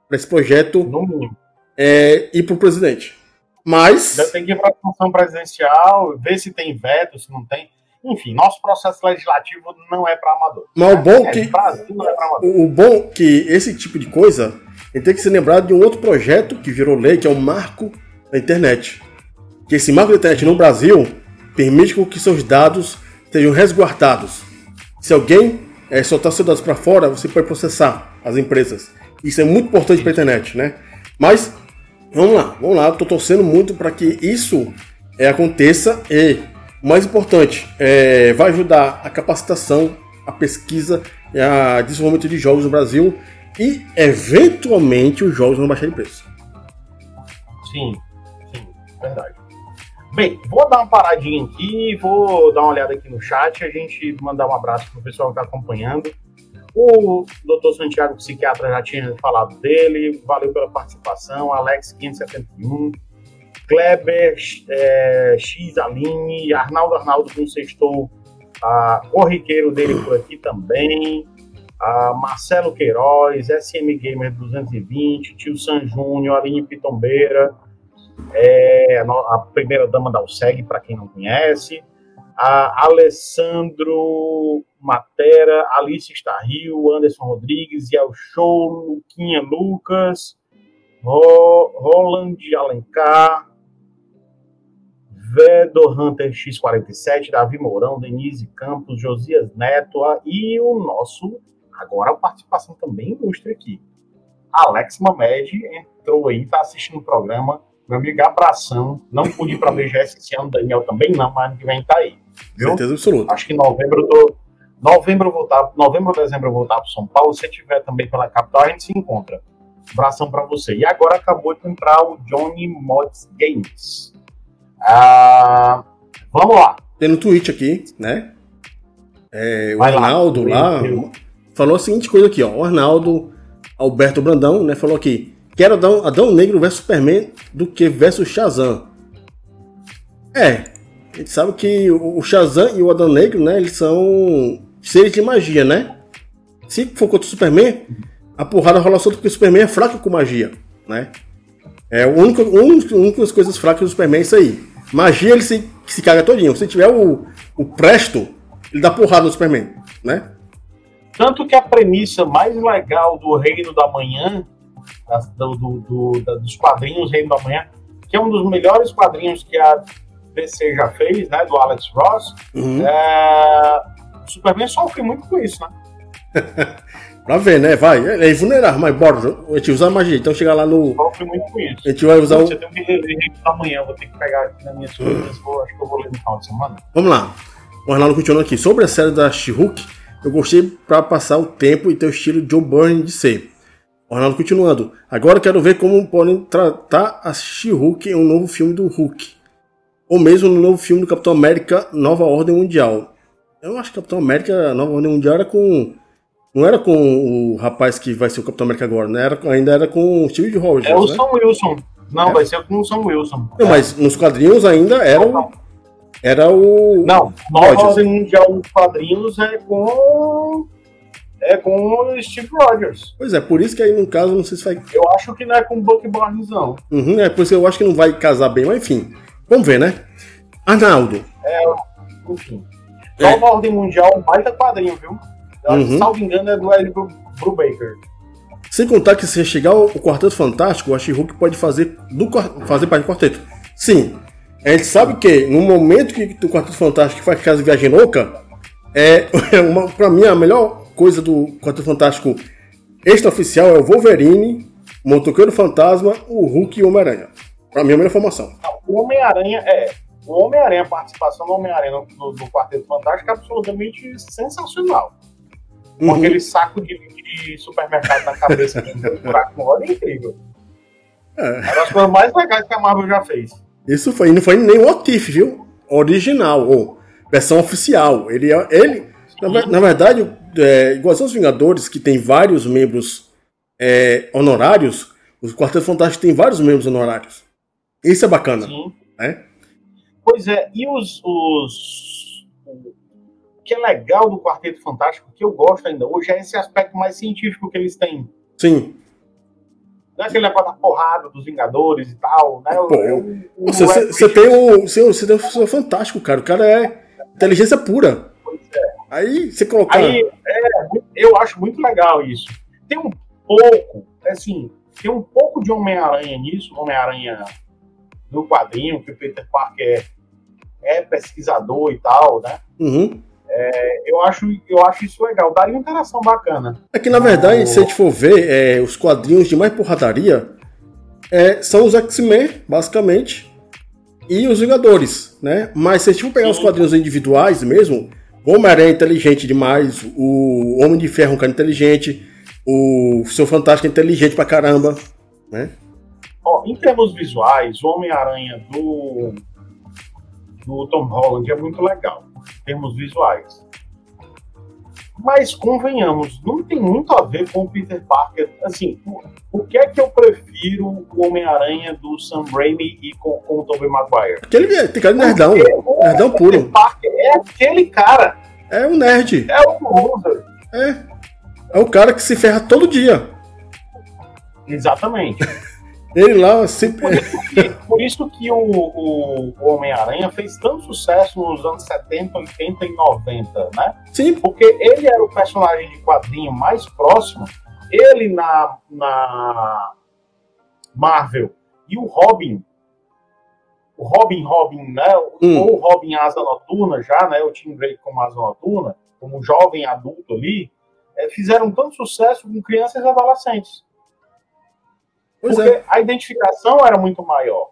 para esse projeto no mínimo. É, ir para o presidente. Mas. Tem que ir para a função presidencial, ver se tem veto, se não tem. Enfim, nosso processo legislativo não é para amador. Mas o bom é, que. É. O bom que esse tipo de coisa tem que se lembrar de um outro projeto que virou lei, que é o Marco da Internet. Que esse Marco da Internet no Brasil permite que seus dados sejam resguardados. Se alguém é, soltar seus dados para fora, você pode processar as empresas. Isso é muito importante para a internet, né? Mas vamos lá, vamos lá. Estou torcendo muito para que isso é, aconteça e mais importante é, vai ajudar a capacitação, a pesquisa e a desenvolvimento de jogos no Brasil e eventualmente os jogos vão baixar de preço. Sim, sim, verdade. Bem, vou dar uma paradinha aqui, vou dar uma olhada aqui no chat, a gente mandar um abraço pro pessoal que está acompanhando. O doutor Santiago, psiquiatra, já tinha falado dele, valeu pela participação. Alex 571, Kleber é, X Aline, Arnaldo Arnaldo com sextou, a corriqueiro dele por aqui também, a Marcelo Queiroz, SM Gamer 220, Tio San Júnior, Aline Pitombeira, é, a primeira dama da USEG, para quem não conhece, a Alessandro Matera, Alice Starril, Anderson Rodrigues, ao show, Luquinha Lucas, Ro, Roland Alencar, Vedo Hunter X47, Davi Mourão, Denise Campos, Josias Neto e o nosso, agora a participação também ilustre aqui. Alex Mamed entrou aí, tá assistindo o programa. Meu amigo, abração. Não pude ir pra BGS esse ano, Daniel também não, mas ano que vem tá aí. Viu? Certeza absoluta. Acho que em novembro eu tô. Novembro eu vou estar, novembro ou dezembro eu vou estar para São Paulo. Se tiver também pela capital, a gente se encontra. Abração para você. E agora acabou de entrar o Johnny Mods Games. Ah, vamos lá. Tem no tweet aqui, né? É, o Vai Arnaldo lá, lá falou a seguinte coisa aqui, ó. O Arnaldo Alberto Brandão, né, falou aqui: Quero Adão, Adão Negro versus Superman do que versus Shazam. É, a gente sabe que o Shazam e o Adão Negro, né, eles são seres de magia, né? Se for contra o Superman, a porrada rola solta porque o Superman é fraco com magia, né? É a única, única das coisas fracas do Superman é isso aí. Magia ele se, se caga todinho. Se tiver o, o Presto, ele dá porrada no Superman, né? Tanto que a premissa mais legal do Reino da Manhã, do, do, do, dos quadrinhos Reino da Manhã, que é um dos melhores quadrinhos que a DC já fez, né? Do Alex Ross. Uhum. É... O Superman sofre muito com isso, né? Pra ver, né? Vai. É, vulnerável, mas bora. A gente usa a magia. Então chegar lá no. Sofre muito com isso. A gente vai usar o. Você tem que reler amanhã. Vou ter que pegar aqui na minha coisas. Vou, acho que eu vou ler no final de semana. Vamos lá. O Arnaldo continua aqui. Sobre a série da She-Hulk, eu gostei pra passar o tempo e ter o estilo Joe Byrne de ser. O Arnaldo continuando. Agora quero ver como podem tratar a She-Hulk em um novo filme do Hulk. Ou mesmo no novo filme do Capitão América Nova Ordem Mundial. Eu acho que Capitão América Nova Ordem Mundial era com não era com o rapaz que vai ser o Capitão América agora, né? Era, ainda era com o Steve Rogers. É o né? Sam Wilson. Não, é. vai ser com o Sam Wilson. Não, mas nos quadrinhos ainda era o. Era o. Não, Nova Ordem Mundial nos quadrinhos é com. É com o Steve Rogers. Pois é, por isso que aí no caso não sei se vai. Eu acho que não é com o Buck Barnes, não. Uhum, é por isso que eu acho que não vai casar bem, mas enfim. Vamos ver, né? Arnaldo. É, enfim. Nova é. Ordem Mundial, um baita quadrinho, viu? uhum. salvo engano, é do Eric Brubaker. Sem contar que se chegar o Quarteto Fantástico, a She-Hulk pode fazer, do, fazer parte do quarteto. Sim. A gente sabe que no momento que o Quarteto Fantástico faz casa de viagem louca, é uma, pra mim a melhor coisa do Quarteto Fantástico extraoficial é o Wolverine, o Motoqueiro Fantasma, o Hulk e o Homem-Aranha. Pra mim é a melhor formação. O Homem-Aranha é. O Homem-Aranha, a participação do Homem-Aranha no, no Quarteto Fantástico é absolutamente sensacional com uhum. aquele saco de, de, supermercado na cabeça com um buraco no olho, é incrível. É. Uma das coisas mais legais que a Marvel já fez. Isso foi, não foi nem o Otif, viu? Original, ou versão oficial. Ele, ele na, na verdade, é, igual aos Vingadores, que tem vários membros é, honorários, o Quarteto Fantástico tem vários membros honorários. Isso é bacana. Sim. Né? Pois é, e os, os que é legal do Quarteto Fantástico, que eu gosto ainda hoje, é esse aspecto mais científico que eles têm. Sim. Não é aquele negócio da porrada dos Vingadores e tal, né? Pô, eu, você, você, você, tem o. Você, você tem o fantástico, cara. O cara é inteligência pura. Aí você colocar. Aí, é, eu acho muito legal isso. Tem um pouco, assim, tem um pouco de Homem-Aranha nisso, Homem-Aranha no quadrinho, que o Peter Parker é, é pesquisador e tal, né? Uhum. É, eu, acho, eu acho isso legal, daria uma interação bacana. É que, na verdade, o... se a gente for ver, é, os quadrinhos de mais porradaria é, são os X-Men, basicamente, e os Vingadores, né? Mas se a gente for pegar Sim. os quadrinhos individuais mesmo, Homem-Aranha é inteligente demais, o Homem de Ferro é um cara inteligente, o Seu Fantástico é inteligente pra caramba, né? Ó, em termos visuais, o Homem-Aranha do, do Tom Holland é muito legal, em termos visuais. Mas convenhamos, não tem muito a ver com o Peter Parker. Assim, o que é que eu prefiro o Homem-Aranha do Sam Raimi e com, com o Tobey Maguire? Aquele tem cara de nerdão. Nerdão puro. Peter Parker é aquele cara. É um nerd. É o loser. É. É o cara que se ferra todo dia. Exatamente. Ele lá sempre. Por isso que, o, o, o Homem-Aranha fez tanto sucesso nos anos 70, 80 e 90, né? Sim. Porque ele era o personagem de quadrinho mais próximo. Ele na, na Marvel e o Robin. O Robin Robin, né? Hum. Ou o Robin Asa Noturna já, né? O Tim Drake como Asa Noturna, como jovem adulto ali, é, fizeram tanto sucesso com crianças e adolescentes. Pois porque é. a identificação era muito maior.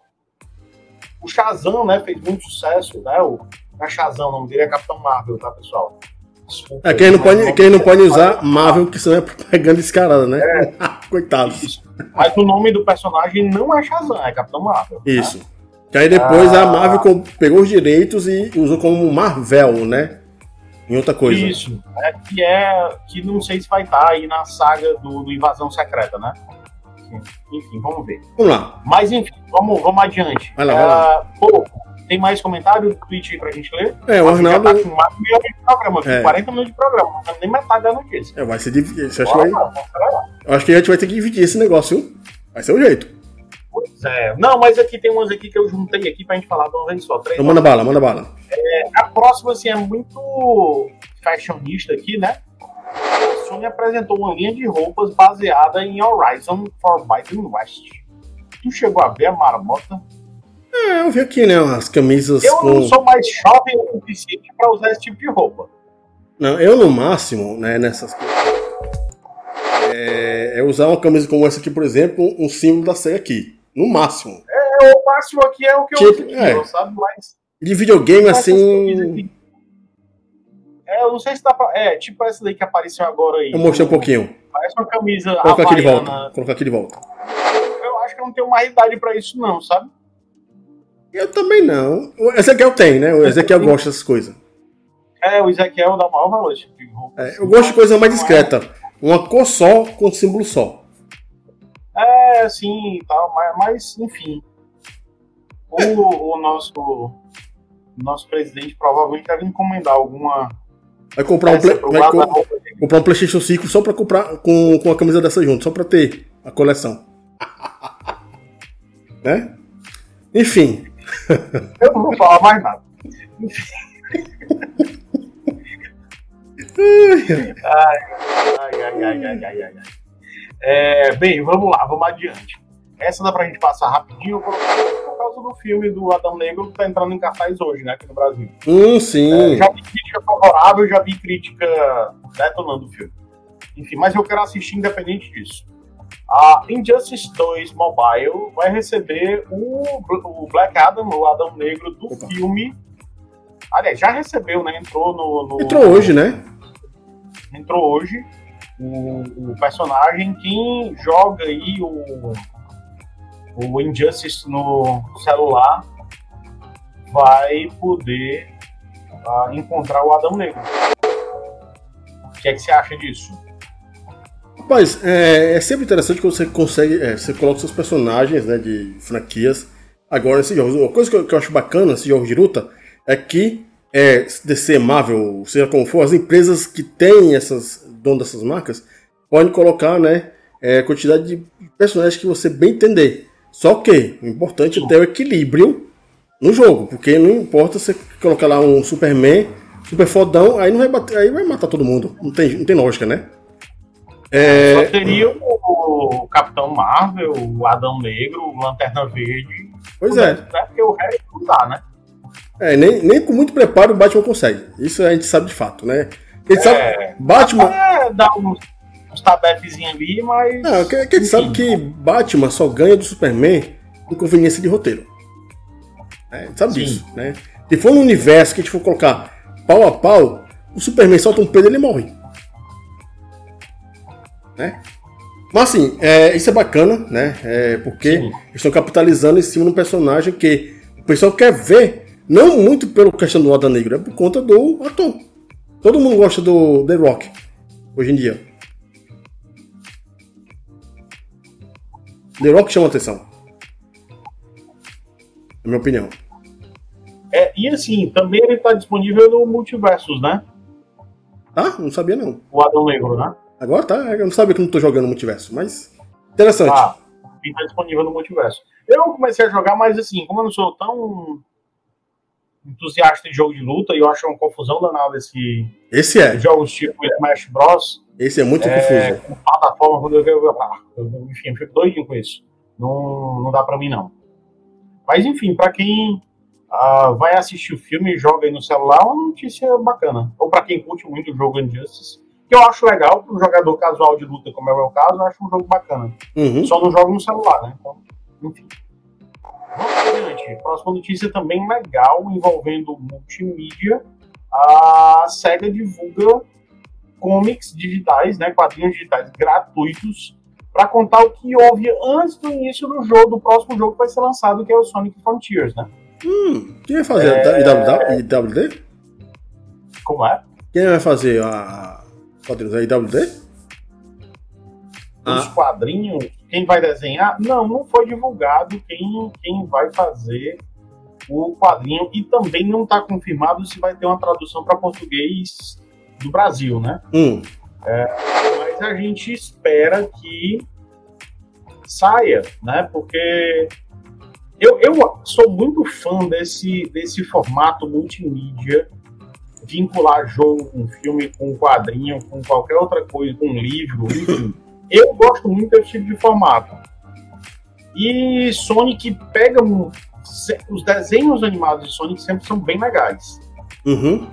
O Shazam, né, fez muito sucesso, né? O, a Shazam, não diria Capitão Marvel, tá, pessoal? Desculpa, é, quem não pode, quem não pode usar Marvel, que senão é propaganda descarada, né? É, Coitados. Isso. Mas o nome do personagem não é Shazam, é Capitão Marvel. Né? Isso. Né? Que aí depois ah, a Marvel pegou os direitos e usou como Marvel, né? Em outra coisa. Isso. É, que é. Que não sei se vai estar aí na saga do, do Invasão Secreta, né? Enfim, vamos ver. Vamos lá. Mas enfim, vamos, vamos adiante. Vai lá, vai lá. Uh, pô, tem mais comentário do tweet aí pra gente ler? É, o Arnaldo. Tá com mais meia de programa, é. 40 minutos de programa, não nem metade da notícia. É, vai ser dividido. Você acha que vai... Eu acho que a gente vai ter que dividir esse negócio, viu? Vai ser o jeito. Pois é. Não, mas aqui tem umas aqui que eu juntei aqui pra gente falar de uma vez só. Três então manda bala, manda bala. É, a próxima, assim, é muito fashionista aqui, né? Sony apresentou uma linha de roupas baseada em Horizon Forbidden West. Tu chegou a ver a marmota? É, eu vi aqui, né? As camisas. Eu com... não sou mais jovem o suficiente para usar esse tipo de roupa. Não, eu no máximo, né, nessas coisas. É, é usar uma camisa como essa aqui, por exemplo, um símbolo da série aqui. No máximo. É, o máximo aqui é o que tipo, eu uso, é. sabe? Mas. De videogame, assim. É, eu não sei se dá pra. É, tipo essa daí que apareceu agora aí. Eu mostrei um pouquinho. Parece uma camisa. Coloca aqui de volta. Coloca aqui de volta. Eu acho que eu não tenho mais idade pra isso, não, sabe? Eu também não. O Ezequiel tem, né? O Ezequiel gosta dessas coisas. É, o Ezequiel dá maior valor. Tipo, é, eu gosto de coisa mais discreta. Uma cor só com símbolo só. É, sim, tal, mas, mas enfim. O, o nosso, nosso presidente provavelmente deve encomendar alguma Vai comprar um, play, vai co comprar um PlayStation 5 só pra comprar com, com a camisa dessa junto, só pra ter a coleção. né? Enfim. Eu não vou falar mais nada. ai, ai, ai, ai, ai, ai, ai. É, bem, vamos lá, vamos adiante. Essa dá pra gente passar rapidinho por, por causa do filme do Adão Negro que tá entrando em cartaz hoje, né, aqui no Brasil. Hum, sim. É, já vi crítica favorável, já vi crítica detonando o filme. Enfim, mas eu quero assistir independente disso. A Injustice 2 Mobile vai receber o, o Black Adam, o Adão Negro do Opa. filme. Aliás, já recebeu, né? Entrou no, no. Entrou hoje, né? Entrou hoje. O, o personagem. Quem joga aí o o Injustice no celular vai poder uh, encontrar o Adão Negro. O que é que você acha disso? Rapaz, é, é sempre interessante que você consegue. É, você coloca seus personagens né, de franquias agora nesses jogos. Uma coisa que eu, que eu acho bacana nesses jogos de luta é que é, DC, Marvel, seja como for, as empresas que têm essas donas dessas marcas podem colocar né, é, quantidade de personagens que você bem entender. Só que o importante é ter o equilíbrio no jogo, porque não importa você colocar lá um Superman, super fodão, aí não vai bater, aí vai matar todo mundo. Não tem, não tem lógica, né? É... Só teria o, Capitão Marvel, o Adão Negro, o Lanterna Verde. Pois é. Né? Porque o resto não dá, né? É, nem, nem com muito preparo o Batman consegue. Isso a gente sabe de fato, né? Gente É. sabe. Batman. É, dá uns, uns tabefezinhos ali, mas. Não, que, que a gente sabe que Batman só ganha do Superman por conveniência de roteiro. É, a gente sabe Sim. disso, né? Se for no universo que a gente for colocar pau a pau, o Superman solta um pedo e ele morre. Né? Mas assim, é, isso é bacana, né? É, porque Sim. eles estão capitalizando em cima de um personagem que o pessoal quer ver, não muito pela questão do Adão Negro, é por conta do ator. Todo mundo gosta do The Rock, hoje em dia. The Rock chama atenção. Na minha opinião. É, e assim, também ele tá disponível no Multiversus, né? Ah, não sabia não. O Adão Negro, né? Agora tá, eu não sabia que eu não tô jogando multiverso, mas. Interessante. Tá. Ele tá disponível no Multiverso. Eu comecei a jogar, mas assim, como eu não sou tão entusiasta de jogo de luta, e eu acho uma confusão danada esse Esse é. jogos tipo Smash Bros. Esse é muito É, confuso. com plataforma, quando eu, eu, ah, eu- enfim, eu fico doidinho com isso. Não, não dá pra mim, não. Mas, enfim, pra quem ah, vai assistir o filme e joga aí no celular, é uma notícia bacana. Ou pra quem curte muito o jogo Injustice, que eu acho legal, um jogador casual de luta, como é o meu caso, eu acho um jogo bacana. Uhum. Só não jogo no celular, né? Então, enfim. Próxima notícia também legal, envolvendo multimídia. A SEGA divulga comics digitais, né, quadrinhos digitais gratuitos, para contar o que houve antes do início do jogo, do próximo jogo que vai ser lançado, que é o Sonic Frontiers, né? Hum, quem vai fazer É. a IWD? Como é? Quem vai fazer a. Quadrinhos? A IWD? Os Ah. quadrinhos, quem vai desenhar? Não, não foi divulgado quem, quem vai fazer o quadrinho e também não está confirmado se vai ter uma tradução para português do Brasil, né? Hum. Mas a gente espera que saia, né? Porque eu, eu sou muito fã desse, desse formato multimídia, vincular jogo com filme, com quadrinho, com qualquer outra coisa, com livro, enfim. Eu gosto muito desse tipo de formato. E Sonic pega. Os desenhos animados de Sonic sempre são bem legais. Uhum.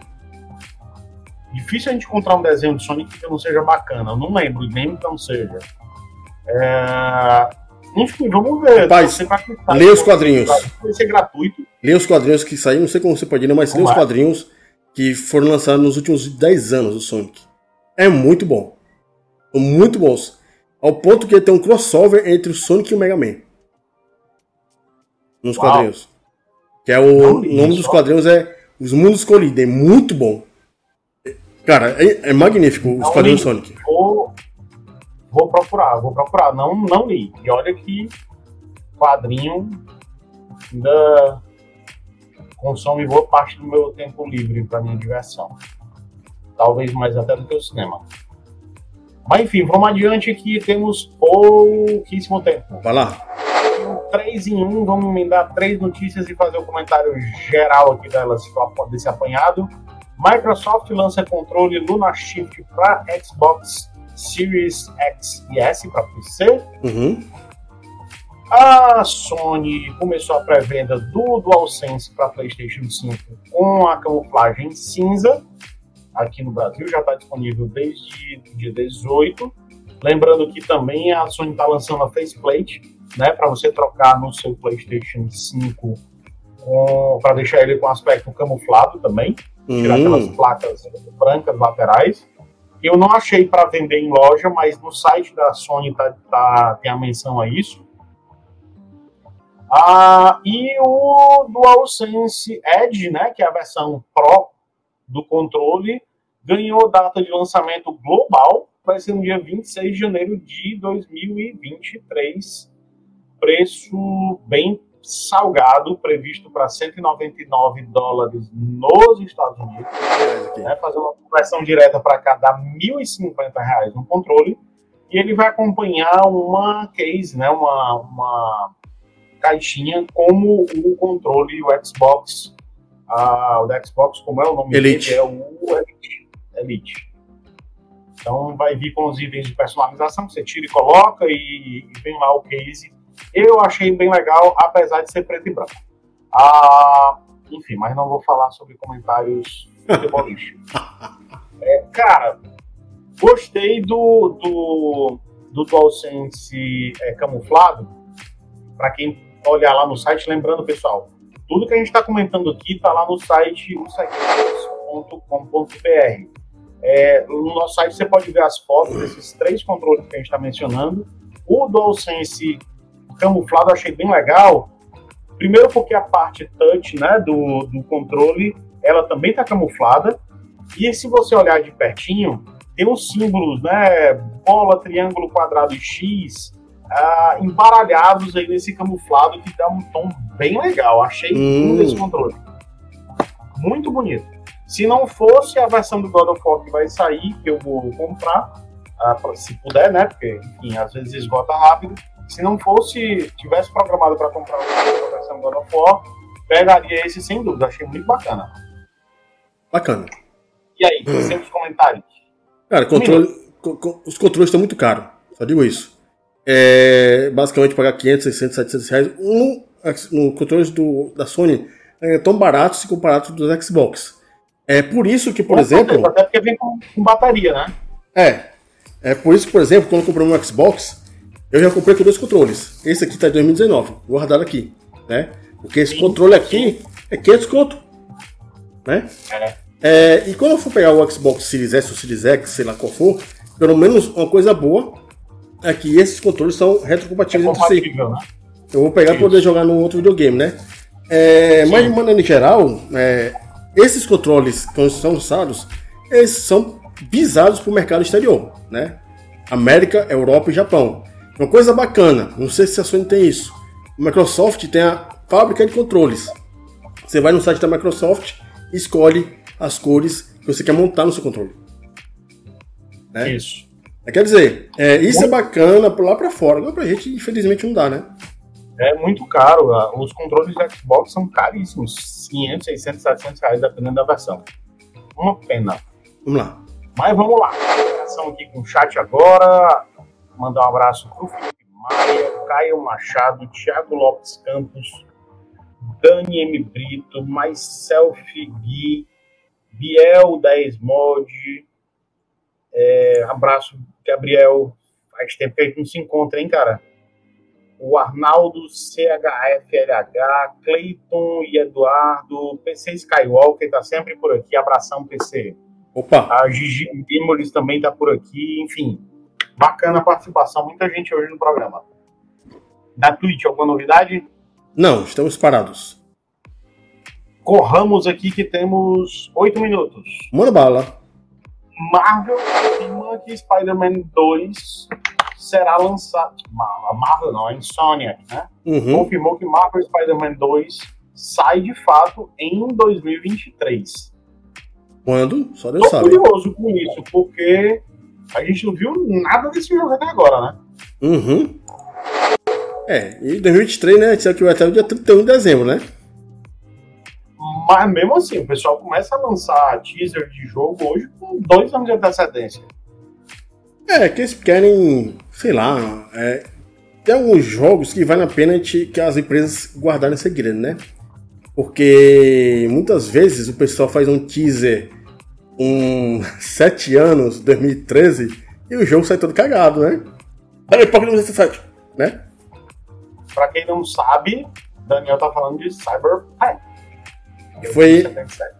Difícil a gente encontrar um desenho de Sonic que não seja bacana. Eu não lembro, nem que não seja. É... Enfim, vamos ver. Rapaz, lê os quadrinhos. Vai ser gratuito. Lê os quadrinhos que saíram, não sei como você pode ler, mas lê os quadrinhos que foram lançados nos últimos 10 anos do Sonic. É muito bom. São Muito bons. Ao ponto que tem um crossover entre o Sonic e o Mega Man. Nos Uau. quadrinhos. Que é o, Não o nome dos quadrinhos é Os Mundos Colidem. Muito bom. Cara, é, é magnífico os Não quadrinhos li. Sonic. Vou, vou procurar, vou procurar. Não, não li. E olha que quadrinho ainda consome boa parte do meu tempo livre para minha diversão. Talvez mais até do que o cinema. Mas enfim, vamos adiante aqui. Temos pouquíssimo tempo. Vai lá. 3 em 1, vamos emendar três notícias e fazer o comentário geral aqui delas, desse apanhado. Microsoft lança controle Luna Shift para Xbox Series X e S para PC. Uhum. A Sony começou a pré-venda do DualSense para PlayStation 5 com a camuflagem cinza. Aqui no Brasil já está disponível desde dia 18. Lembrando que também a Sony está lançando a faceplate, né, para você trocar no seu PlayStation 5 para deixar ele com aspecto camuflado também, tirar aquelas Hum. placas brancas laterais. Eu não achei para vender em loja, mas no site da Sony tá, tá- tem a menção a isso. Ah, e o DualSense Edge, né, que é a versão Pro do controle, ganhou data de lançamento global, vai ser no dia 26 de janeiro de 2023. Preço bem salgado, previsto para 199 dólares nos Estados Unidos. Né, fazer uma conversão direta para cá dá 1.050 reais no controle. E ele vai acompanhar uma case, né, uma, uma caixinha como o controle o Xbox. Ah, o da Xbox, como é o nome Elite. dele? É o Elite. Elite. Então vai vir com os itens de personalização que você tira e coloca e, e vem lá o case. Eu achei bem legal, apesar de ser preto e branco. Ah, enfim, mas não vou falar sobre comentários futebolísticos. é, cara, gostei do, do, do DualSense é, camuflado. Para quem olhar lá no site, lembrando, pessoal, tudo que a gente está comentando aqui está lá no site usageiros.com.br. É, no nosso site você pode ver as fotos desses três controles que a gente está mencionando. O DualSense camuflado eu achei bem legal. Primeiro porque a parte touch né, do, do controle ela também está camuflada. E se você olhar de pertinho, tem os símbolos, né? Bola, triângulo, quadrado e X, ah, embaralhados aí nesse camuflado que dá um tom bem legal. Achei hum. esse controle. Muito bonito. Se não fosse a versão do God of War que vai sair, que eu vou comprar, ah, se puder, né? Porque, enfim, às vezes esgota rápido. Se não fosse, tivesse programado para comprar a versão do God of War, pegaria esse sem dúvida. Achei muito bacana. Bacana. E aí, hum. os comentários? Cara, controle, os controles estão muito caros. Só digo isso. É, basicamente pagar 500, 600, 700 reais. Um, no controles do, da Sony é tão barato se comparado dos Xbox. É por isso que, por com exemplo. Até porque vem com, com, bateria, né? É. É por isso que, por exemplo, quando eu comprei um Xbox, eu já comprei com dois controles. Esse aqui tá em 2019, guardado aqui, né? Porque esse Sim. controle aqui é 500 conto, né? É. É, e quando eu for pegar o Xbox Series S ou Series X, sei lá qual for, pelo menos uma coisa boa é que esses controles são retrocompatíveis é entre si. Né? Eu vou pegar para poder jogar no outro videogame, né? É, mas de maneira geral, é, esses controles que são usados, eles são visados para o mercado exterior, né? América, Europa e Japão. Uma coisa bacana, não sei se a Sony tem isso. A Microsoft tem a fábrica de controles. Você vai no site da Microsoft, escolhe as cores que você quer montar no seu controle. Né? Isso. Quer dizer, é, isso é bacana lá para fora. Agora pra gente, infelizmente, não dá, né? É muito caro. Os controles de Xbox são caríssimos. 500, 600, 700 reais, dependendo da versão. Uma pena. Vamos lá. Mas vamos lá. Ação aqui com o chat agora. Mandar um abraço pro Felipe Maia, Caio Machado, Thiago Lopes Campos, Dani M. Brito, Myself Gui, Biel 10 Mod. É, abraço, Gabriel. Faz tempo que a gente não se encontra, hein, cara? O Arnaldo CHFLH, Cleiton e Eduardo, PC Skywalker tá sempre por aqui. Abração, PC. Opa! A Gigi Imolis também tá por aqui. Enfim, bacana a participação. Muita gente hoje no programa. Da Twitch, alguma novidade? Não, estamos parados corramos aqui que temos oito minutos. Manda bala. Marvel afirma que Spider-Man 2 será lançado. A Marvel não, a Insomniac, né? Uhum. Confirmou que Marvel Spider-Man 2 sai de fato em 2023. Quando? Só Deus Tô sabe. curioso com isso, porque a gente não viu nada desse jogo até agora, né? Uhum. É, e 2023, né? Tinha que vai até o dia 31 de dezembro, né? Mas mesmo assim, o pessoal começa a lançar teaser de jogo hoje com dois anos de antecedência. É, que eles querem, sei lá, é, tem alguns jogos que vale a pena que as empresas guardarem segredo, né? Porque muitas vezes o pessoal faz um teaser com 7 anos, 2013, e o jogo sai todo cagado, né? Peraí, por que não 17, né? Pra quem não sabe, Daniel tá falando de Cyberpunk. Foi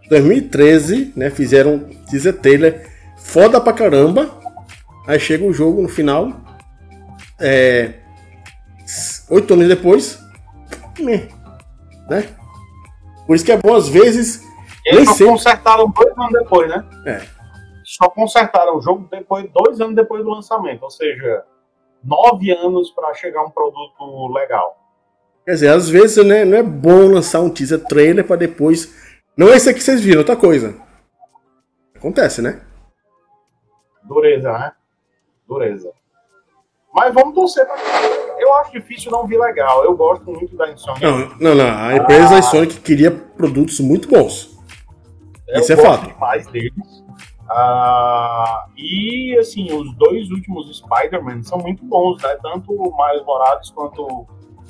2013, né? Fizeram teaser trailer foda pra caramba. Aí chega o jogo no final. É. Oito anos depois. Né? Por isso que é bom às vezes. Eles só sempre... consertaram dois anos depois, né? É. Só consertaram o jogo depois, dois anos depois do lançamento. Ou seja, nove anos para chegar um produto legal. Quer dizer, às vezes né, não é bom lançar um teaser trailer para depois. Não é esse aqui que vocês viram, outra coisa. Acontece, né? Dureza, né? Dureza. Mas vamos torcer pra. Eu acho difícil não vir legal. Eu gosto muito da Insomniac. Não, não, não. A empresa ah, da Insomniac queria produtos muito bons. Isso é fato. demais deles. Uh, e assim, os dois últimos Spider-Man são muito bons, né? Tanto o Miles Morales quanto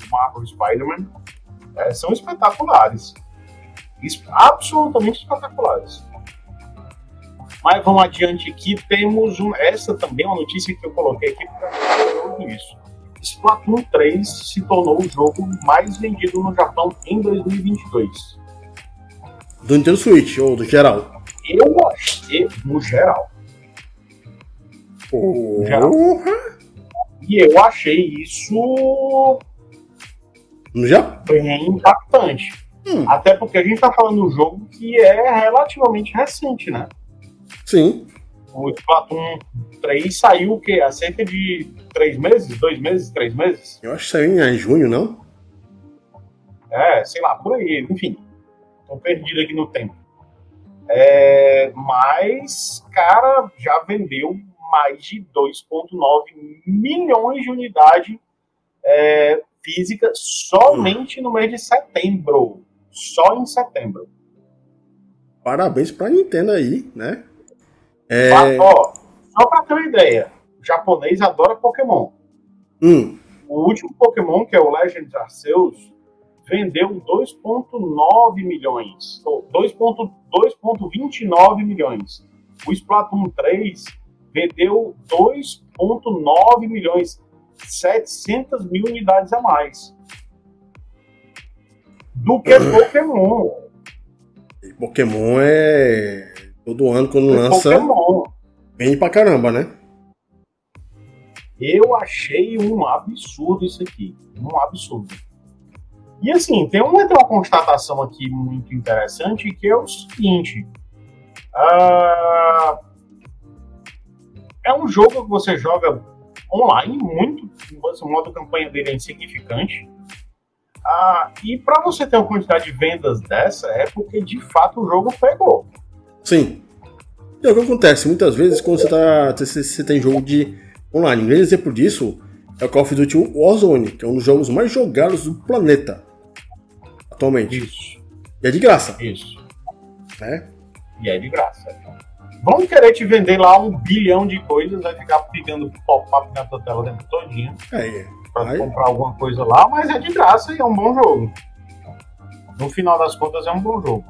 Marvel Spider-Man é, são espetaculares. Absolutamente espetaculares. Mas vamos adiante aqui, temos um, essa também é uma notícia que eu coloquei aqui para isso. Splatoon 3 se tornou o jogo mais vendido no Japão em 2022. Do Nintendo Switch ou do geral? Eu achei no geral. Geral. E eu achei isso Já? bem impactante. Hum. Até porque a gente tá falando de um jogo que é relativamente recente, né? Sim. O Splatoon 3 saiu o quê? Há cerca de três meses? Dois meses? Três meses? Eu acho que saiu em junho, não? É, sei lá, por aí. Enfim, tô perdido aqui no tempo. É, mas, cara, já vendeu mais de 2,9 milhões de unidade é, física somente no mês de setembro. Só em setembro. Parabéns pra Nintendo aí, né? É... Ó, só pra ter uma ideia, o japonês adora Pokémon. Hum, O último Pokémon, que é o Legends Arceus, vendeu 2,9 milhões. ou 2,29 milhões. O Splatoon 3 vendeu 2,9 milhões. 700 mil unidades a mais. Do que Pokémon. Pokémon é. Todo ano quando lança, Pokémon. vende pra caramba, né? Eu achei um absurdo isso aqui. Um absurdo. E assim, tem uma, tem uma constatação aqui muito interessante que é o seguinte. ah, é um jogo que você joga online, muito. O modo campanha dele é insignificante. Ah, e para você ter uma quantidade de vendas dessa, é porque de fato o jogo pegou. Sim. E é o que acontece? Muitas vezes quando você, tá, você, você tem jogo de online, um grande exemplo disso é o Call of Duty Warzone, que é um dos jogos mais jogados do planeta atualmente. Isso, E é de graça, isso. né? E é de graça. Vão querer te vender lá um bilhão de coisas, vai ficar pegando pop-up na tua tela o tempo todinho É, pra Aí- comprar alguma coisa lá, mas é de graça e é um bom jogo. No final das contas, é um bom jogo.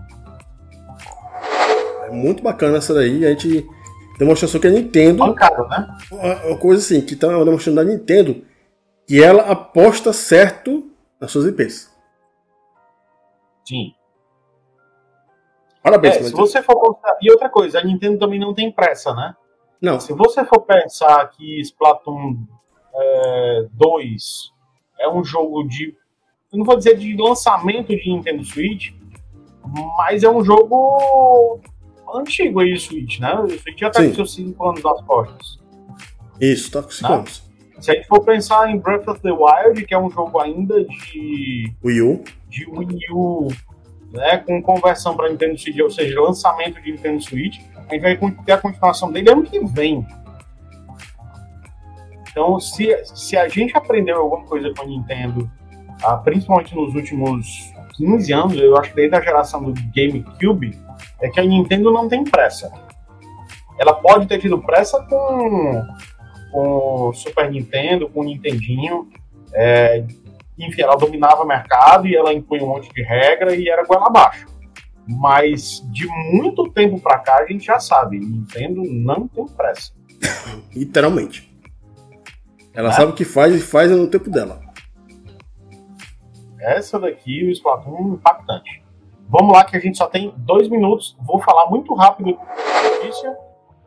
é muito bacana essa daí. A gente demonstração que a Nintendo, Bancada, né? uma uma coisa assim, que tá demonstrando da Nintendo, que ela aposta certo nas suas IPs. Sim. Parabéns, É, se você for pensar... E outra coisa, a Nintendo também não tem pressa, né? Não, Se você for pensar que Splatoon é, 2 é um jogo de. Eu não vou dizer de lançamento de Nintendo Switch, mas é um jogo antigo aí, o Switch, né? O Switch já tá Sim. com seus 5 anos nas costas. isso, tá com 5 Não. anos. Se a gente for pensar em Breath of the Wild, que é um jogo ainda de, Wii U, de Wii U, né, com conversão para Nintendo Switch, ou seja, lançamento de Nintendo Switch, a gente vai ter a continuação dele ano que vem. Então, se, se a gente aprendeu alguma coisa com a Nintendo, ah, principalmente nos últimos 15 anos, eu acho que desde a geração do GameCube, é que a Nintendo não tem pressa. Ela pode ter tido pressa com, com o Super Nintendo, com o Nintendinho, é, enfim, ela dominava o mercado e ela impunha um monte de regra e era goela abaixo. Mas de muito tempo pra cá a gente já sabe, Nintendo não tem pressa. literalmente. Ela É? sabe o que faz e faz no tempo dela. Essa daqui, o Splatoon, impactante. Vamos lá que a gente só tem dois minutos. Vou falar muito rápido notícia.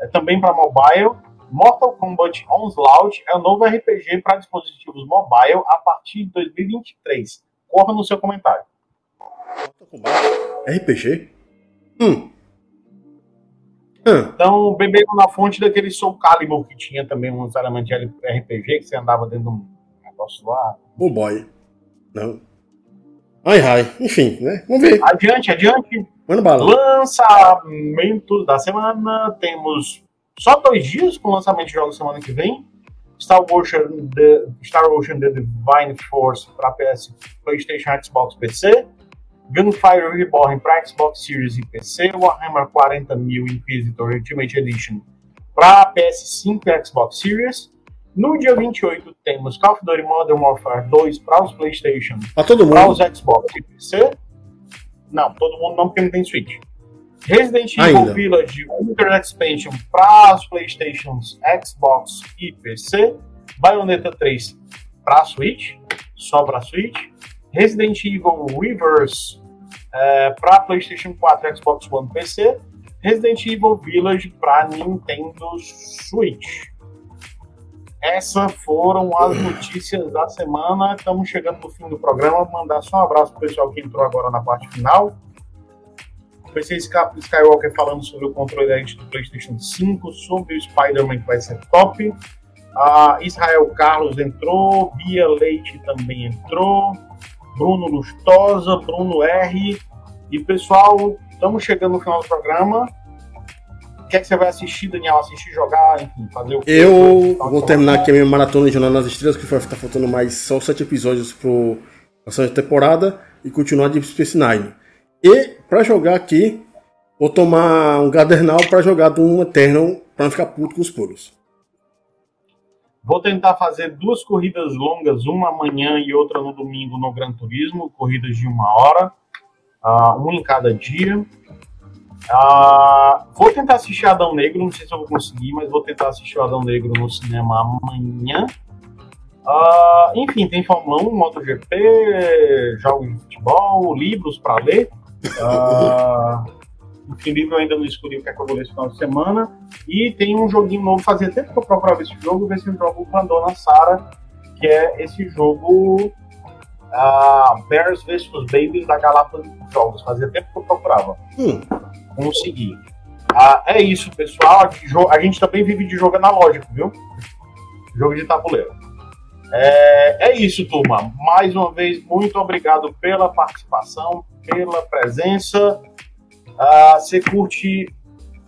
É também para mobile. Mortal Kombat Onslaught é o novo RPG para dispositivos mobile a partir de 2023. Corra no seu comentário. RPG? Hum. Hum. Então, beberam na fonte daquele Soul Calibur que tinha também uns elementos de RPG que você andava dentro de um negócio lá. Oh boy. Não. Ai, ai. Enfim, né? Vamos ver. Adiante, adiante. Manda bala. Lançamentos da semana. Temos só dois dias com o lançamento de jogos semana que vem. Star Ocean The, Star Ocean The Divine Force para PS, PlayStation, Xbox, PC. Gunfire Reborn para Xbox Series e PC, Warhammer 40.000 Inquisitor Ultimate Edition para PS5 e Xbox Series. No dia 28 temos Call of Duty Modern Warfare 2 para os PlayStation, para os Xbox e PC. Não, todo mundo não, porque não tem Switch. Resident Evil Ainda. Village Winter Expansion para os PlayStations, Xbox e PC. Bayonetta 3 para Switch, só para Switch. Resident Evil Reverse é, para PlayStation 4, Xbox One, PC. Resident Evil Village para Nintendo Switch. Essas foram as notícias da semana. Estamos chegando no fim do programa. Mandar só um abraço para o pessoal que entrou agora na parte final. PC Skywalker falando sobre o controle da do PlayStation 5, sobre o Spider-Man que vai ser top. Uh, Israel Carlos entrou, Bia Leite também entrou, Bruno Lustosa, Bruno R. E pessoal, estamos chegando no final do programa. O que, é que você vai assistir, Daniel? Assistir, jogar, enfim, fazer o quê? Eu vou terminar aqui a minha maratona de Jornada nas Estrelas, que vai ficar faltando mais só sete episódios para a temporada e continuar de Space Nine. E para jogar aqui, vou tomar um Gadernal para jogar de um Eternal para não ficar puto com os pulos. Vou tentar fazer duas corridas longas, uma amanhã e outra no domingo no Gran Turismo, corridas de uma hora, uh, um em cada dia. Uh, vou tentar assistir Adão Negro, não sei se eu vou conseguir, mas vou tentar assistir Adão Negro no cinema amanhã. Uh, enfim, tem Fórmula 1, MotoGP, jogos de futebol, livros para ler. Uh, livro eu ainda não escolhi o que é que eu vou ler esse final de semana. E tem um joguinho novo, fazia tempo que eu procurava esse jogo, ver se eu jogo com a Dona Sara, que é esse jogo uh, Bears vs Babies da Galápagos Jogos. Fazia tempo que eu procurava. Hum. Consegui. Uh, é isso, pessoal. A gente também vive de jogo analógico, viu? Jogo de tabuleiro. É, é isso, turma. Mais uma vez, muito obrigado pela participação, pela presença. Uh, você curte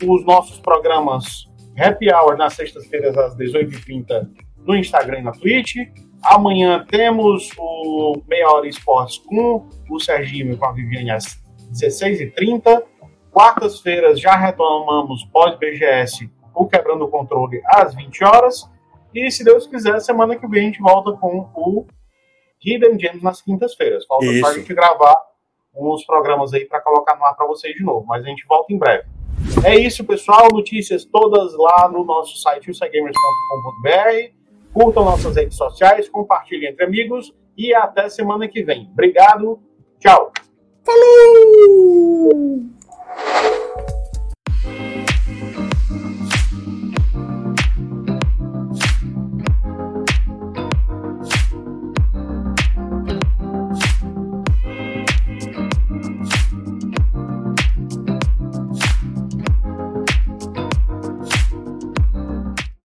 os nossos programas Happy Hour nas sextas-feiras às 18h30 no Instagram e na Twitch. Amanhã temos o Meia Hora Esportes com o Serginho e com a Viviane às 16h30. Quartas-feiras já retomamos pós-BGS o Quebrando o Controle às 20 horas. E se Deus quiser, semana que vem a gente volta com o Hidden Gems nas quintas-feiras. Falta Isso. só a gente gravar uns programas aí para colocar no ar para vocês de novo, mas a gente volta em breve. É isso, pessoal. Notícias todas lá no nosso site usagamers.com.br. Curtam nossas redes sociais, compartilhem entre amigos e até semana que vem. Obrigado. Tchau. Falou!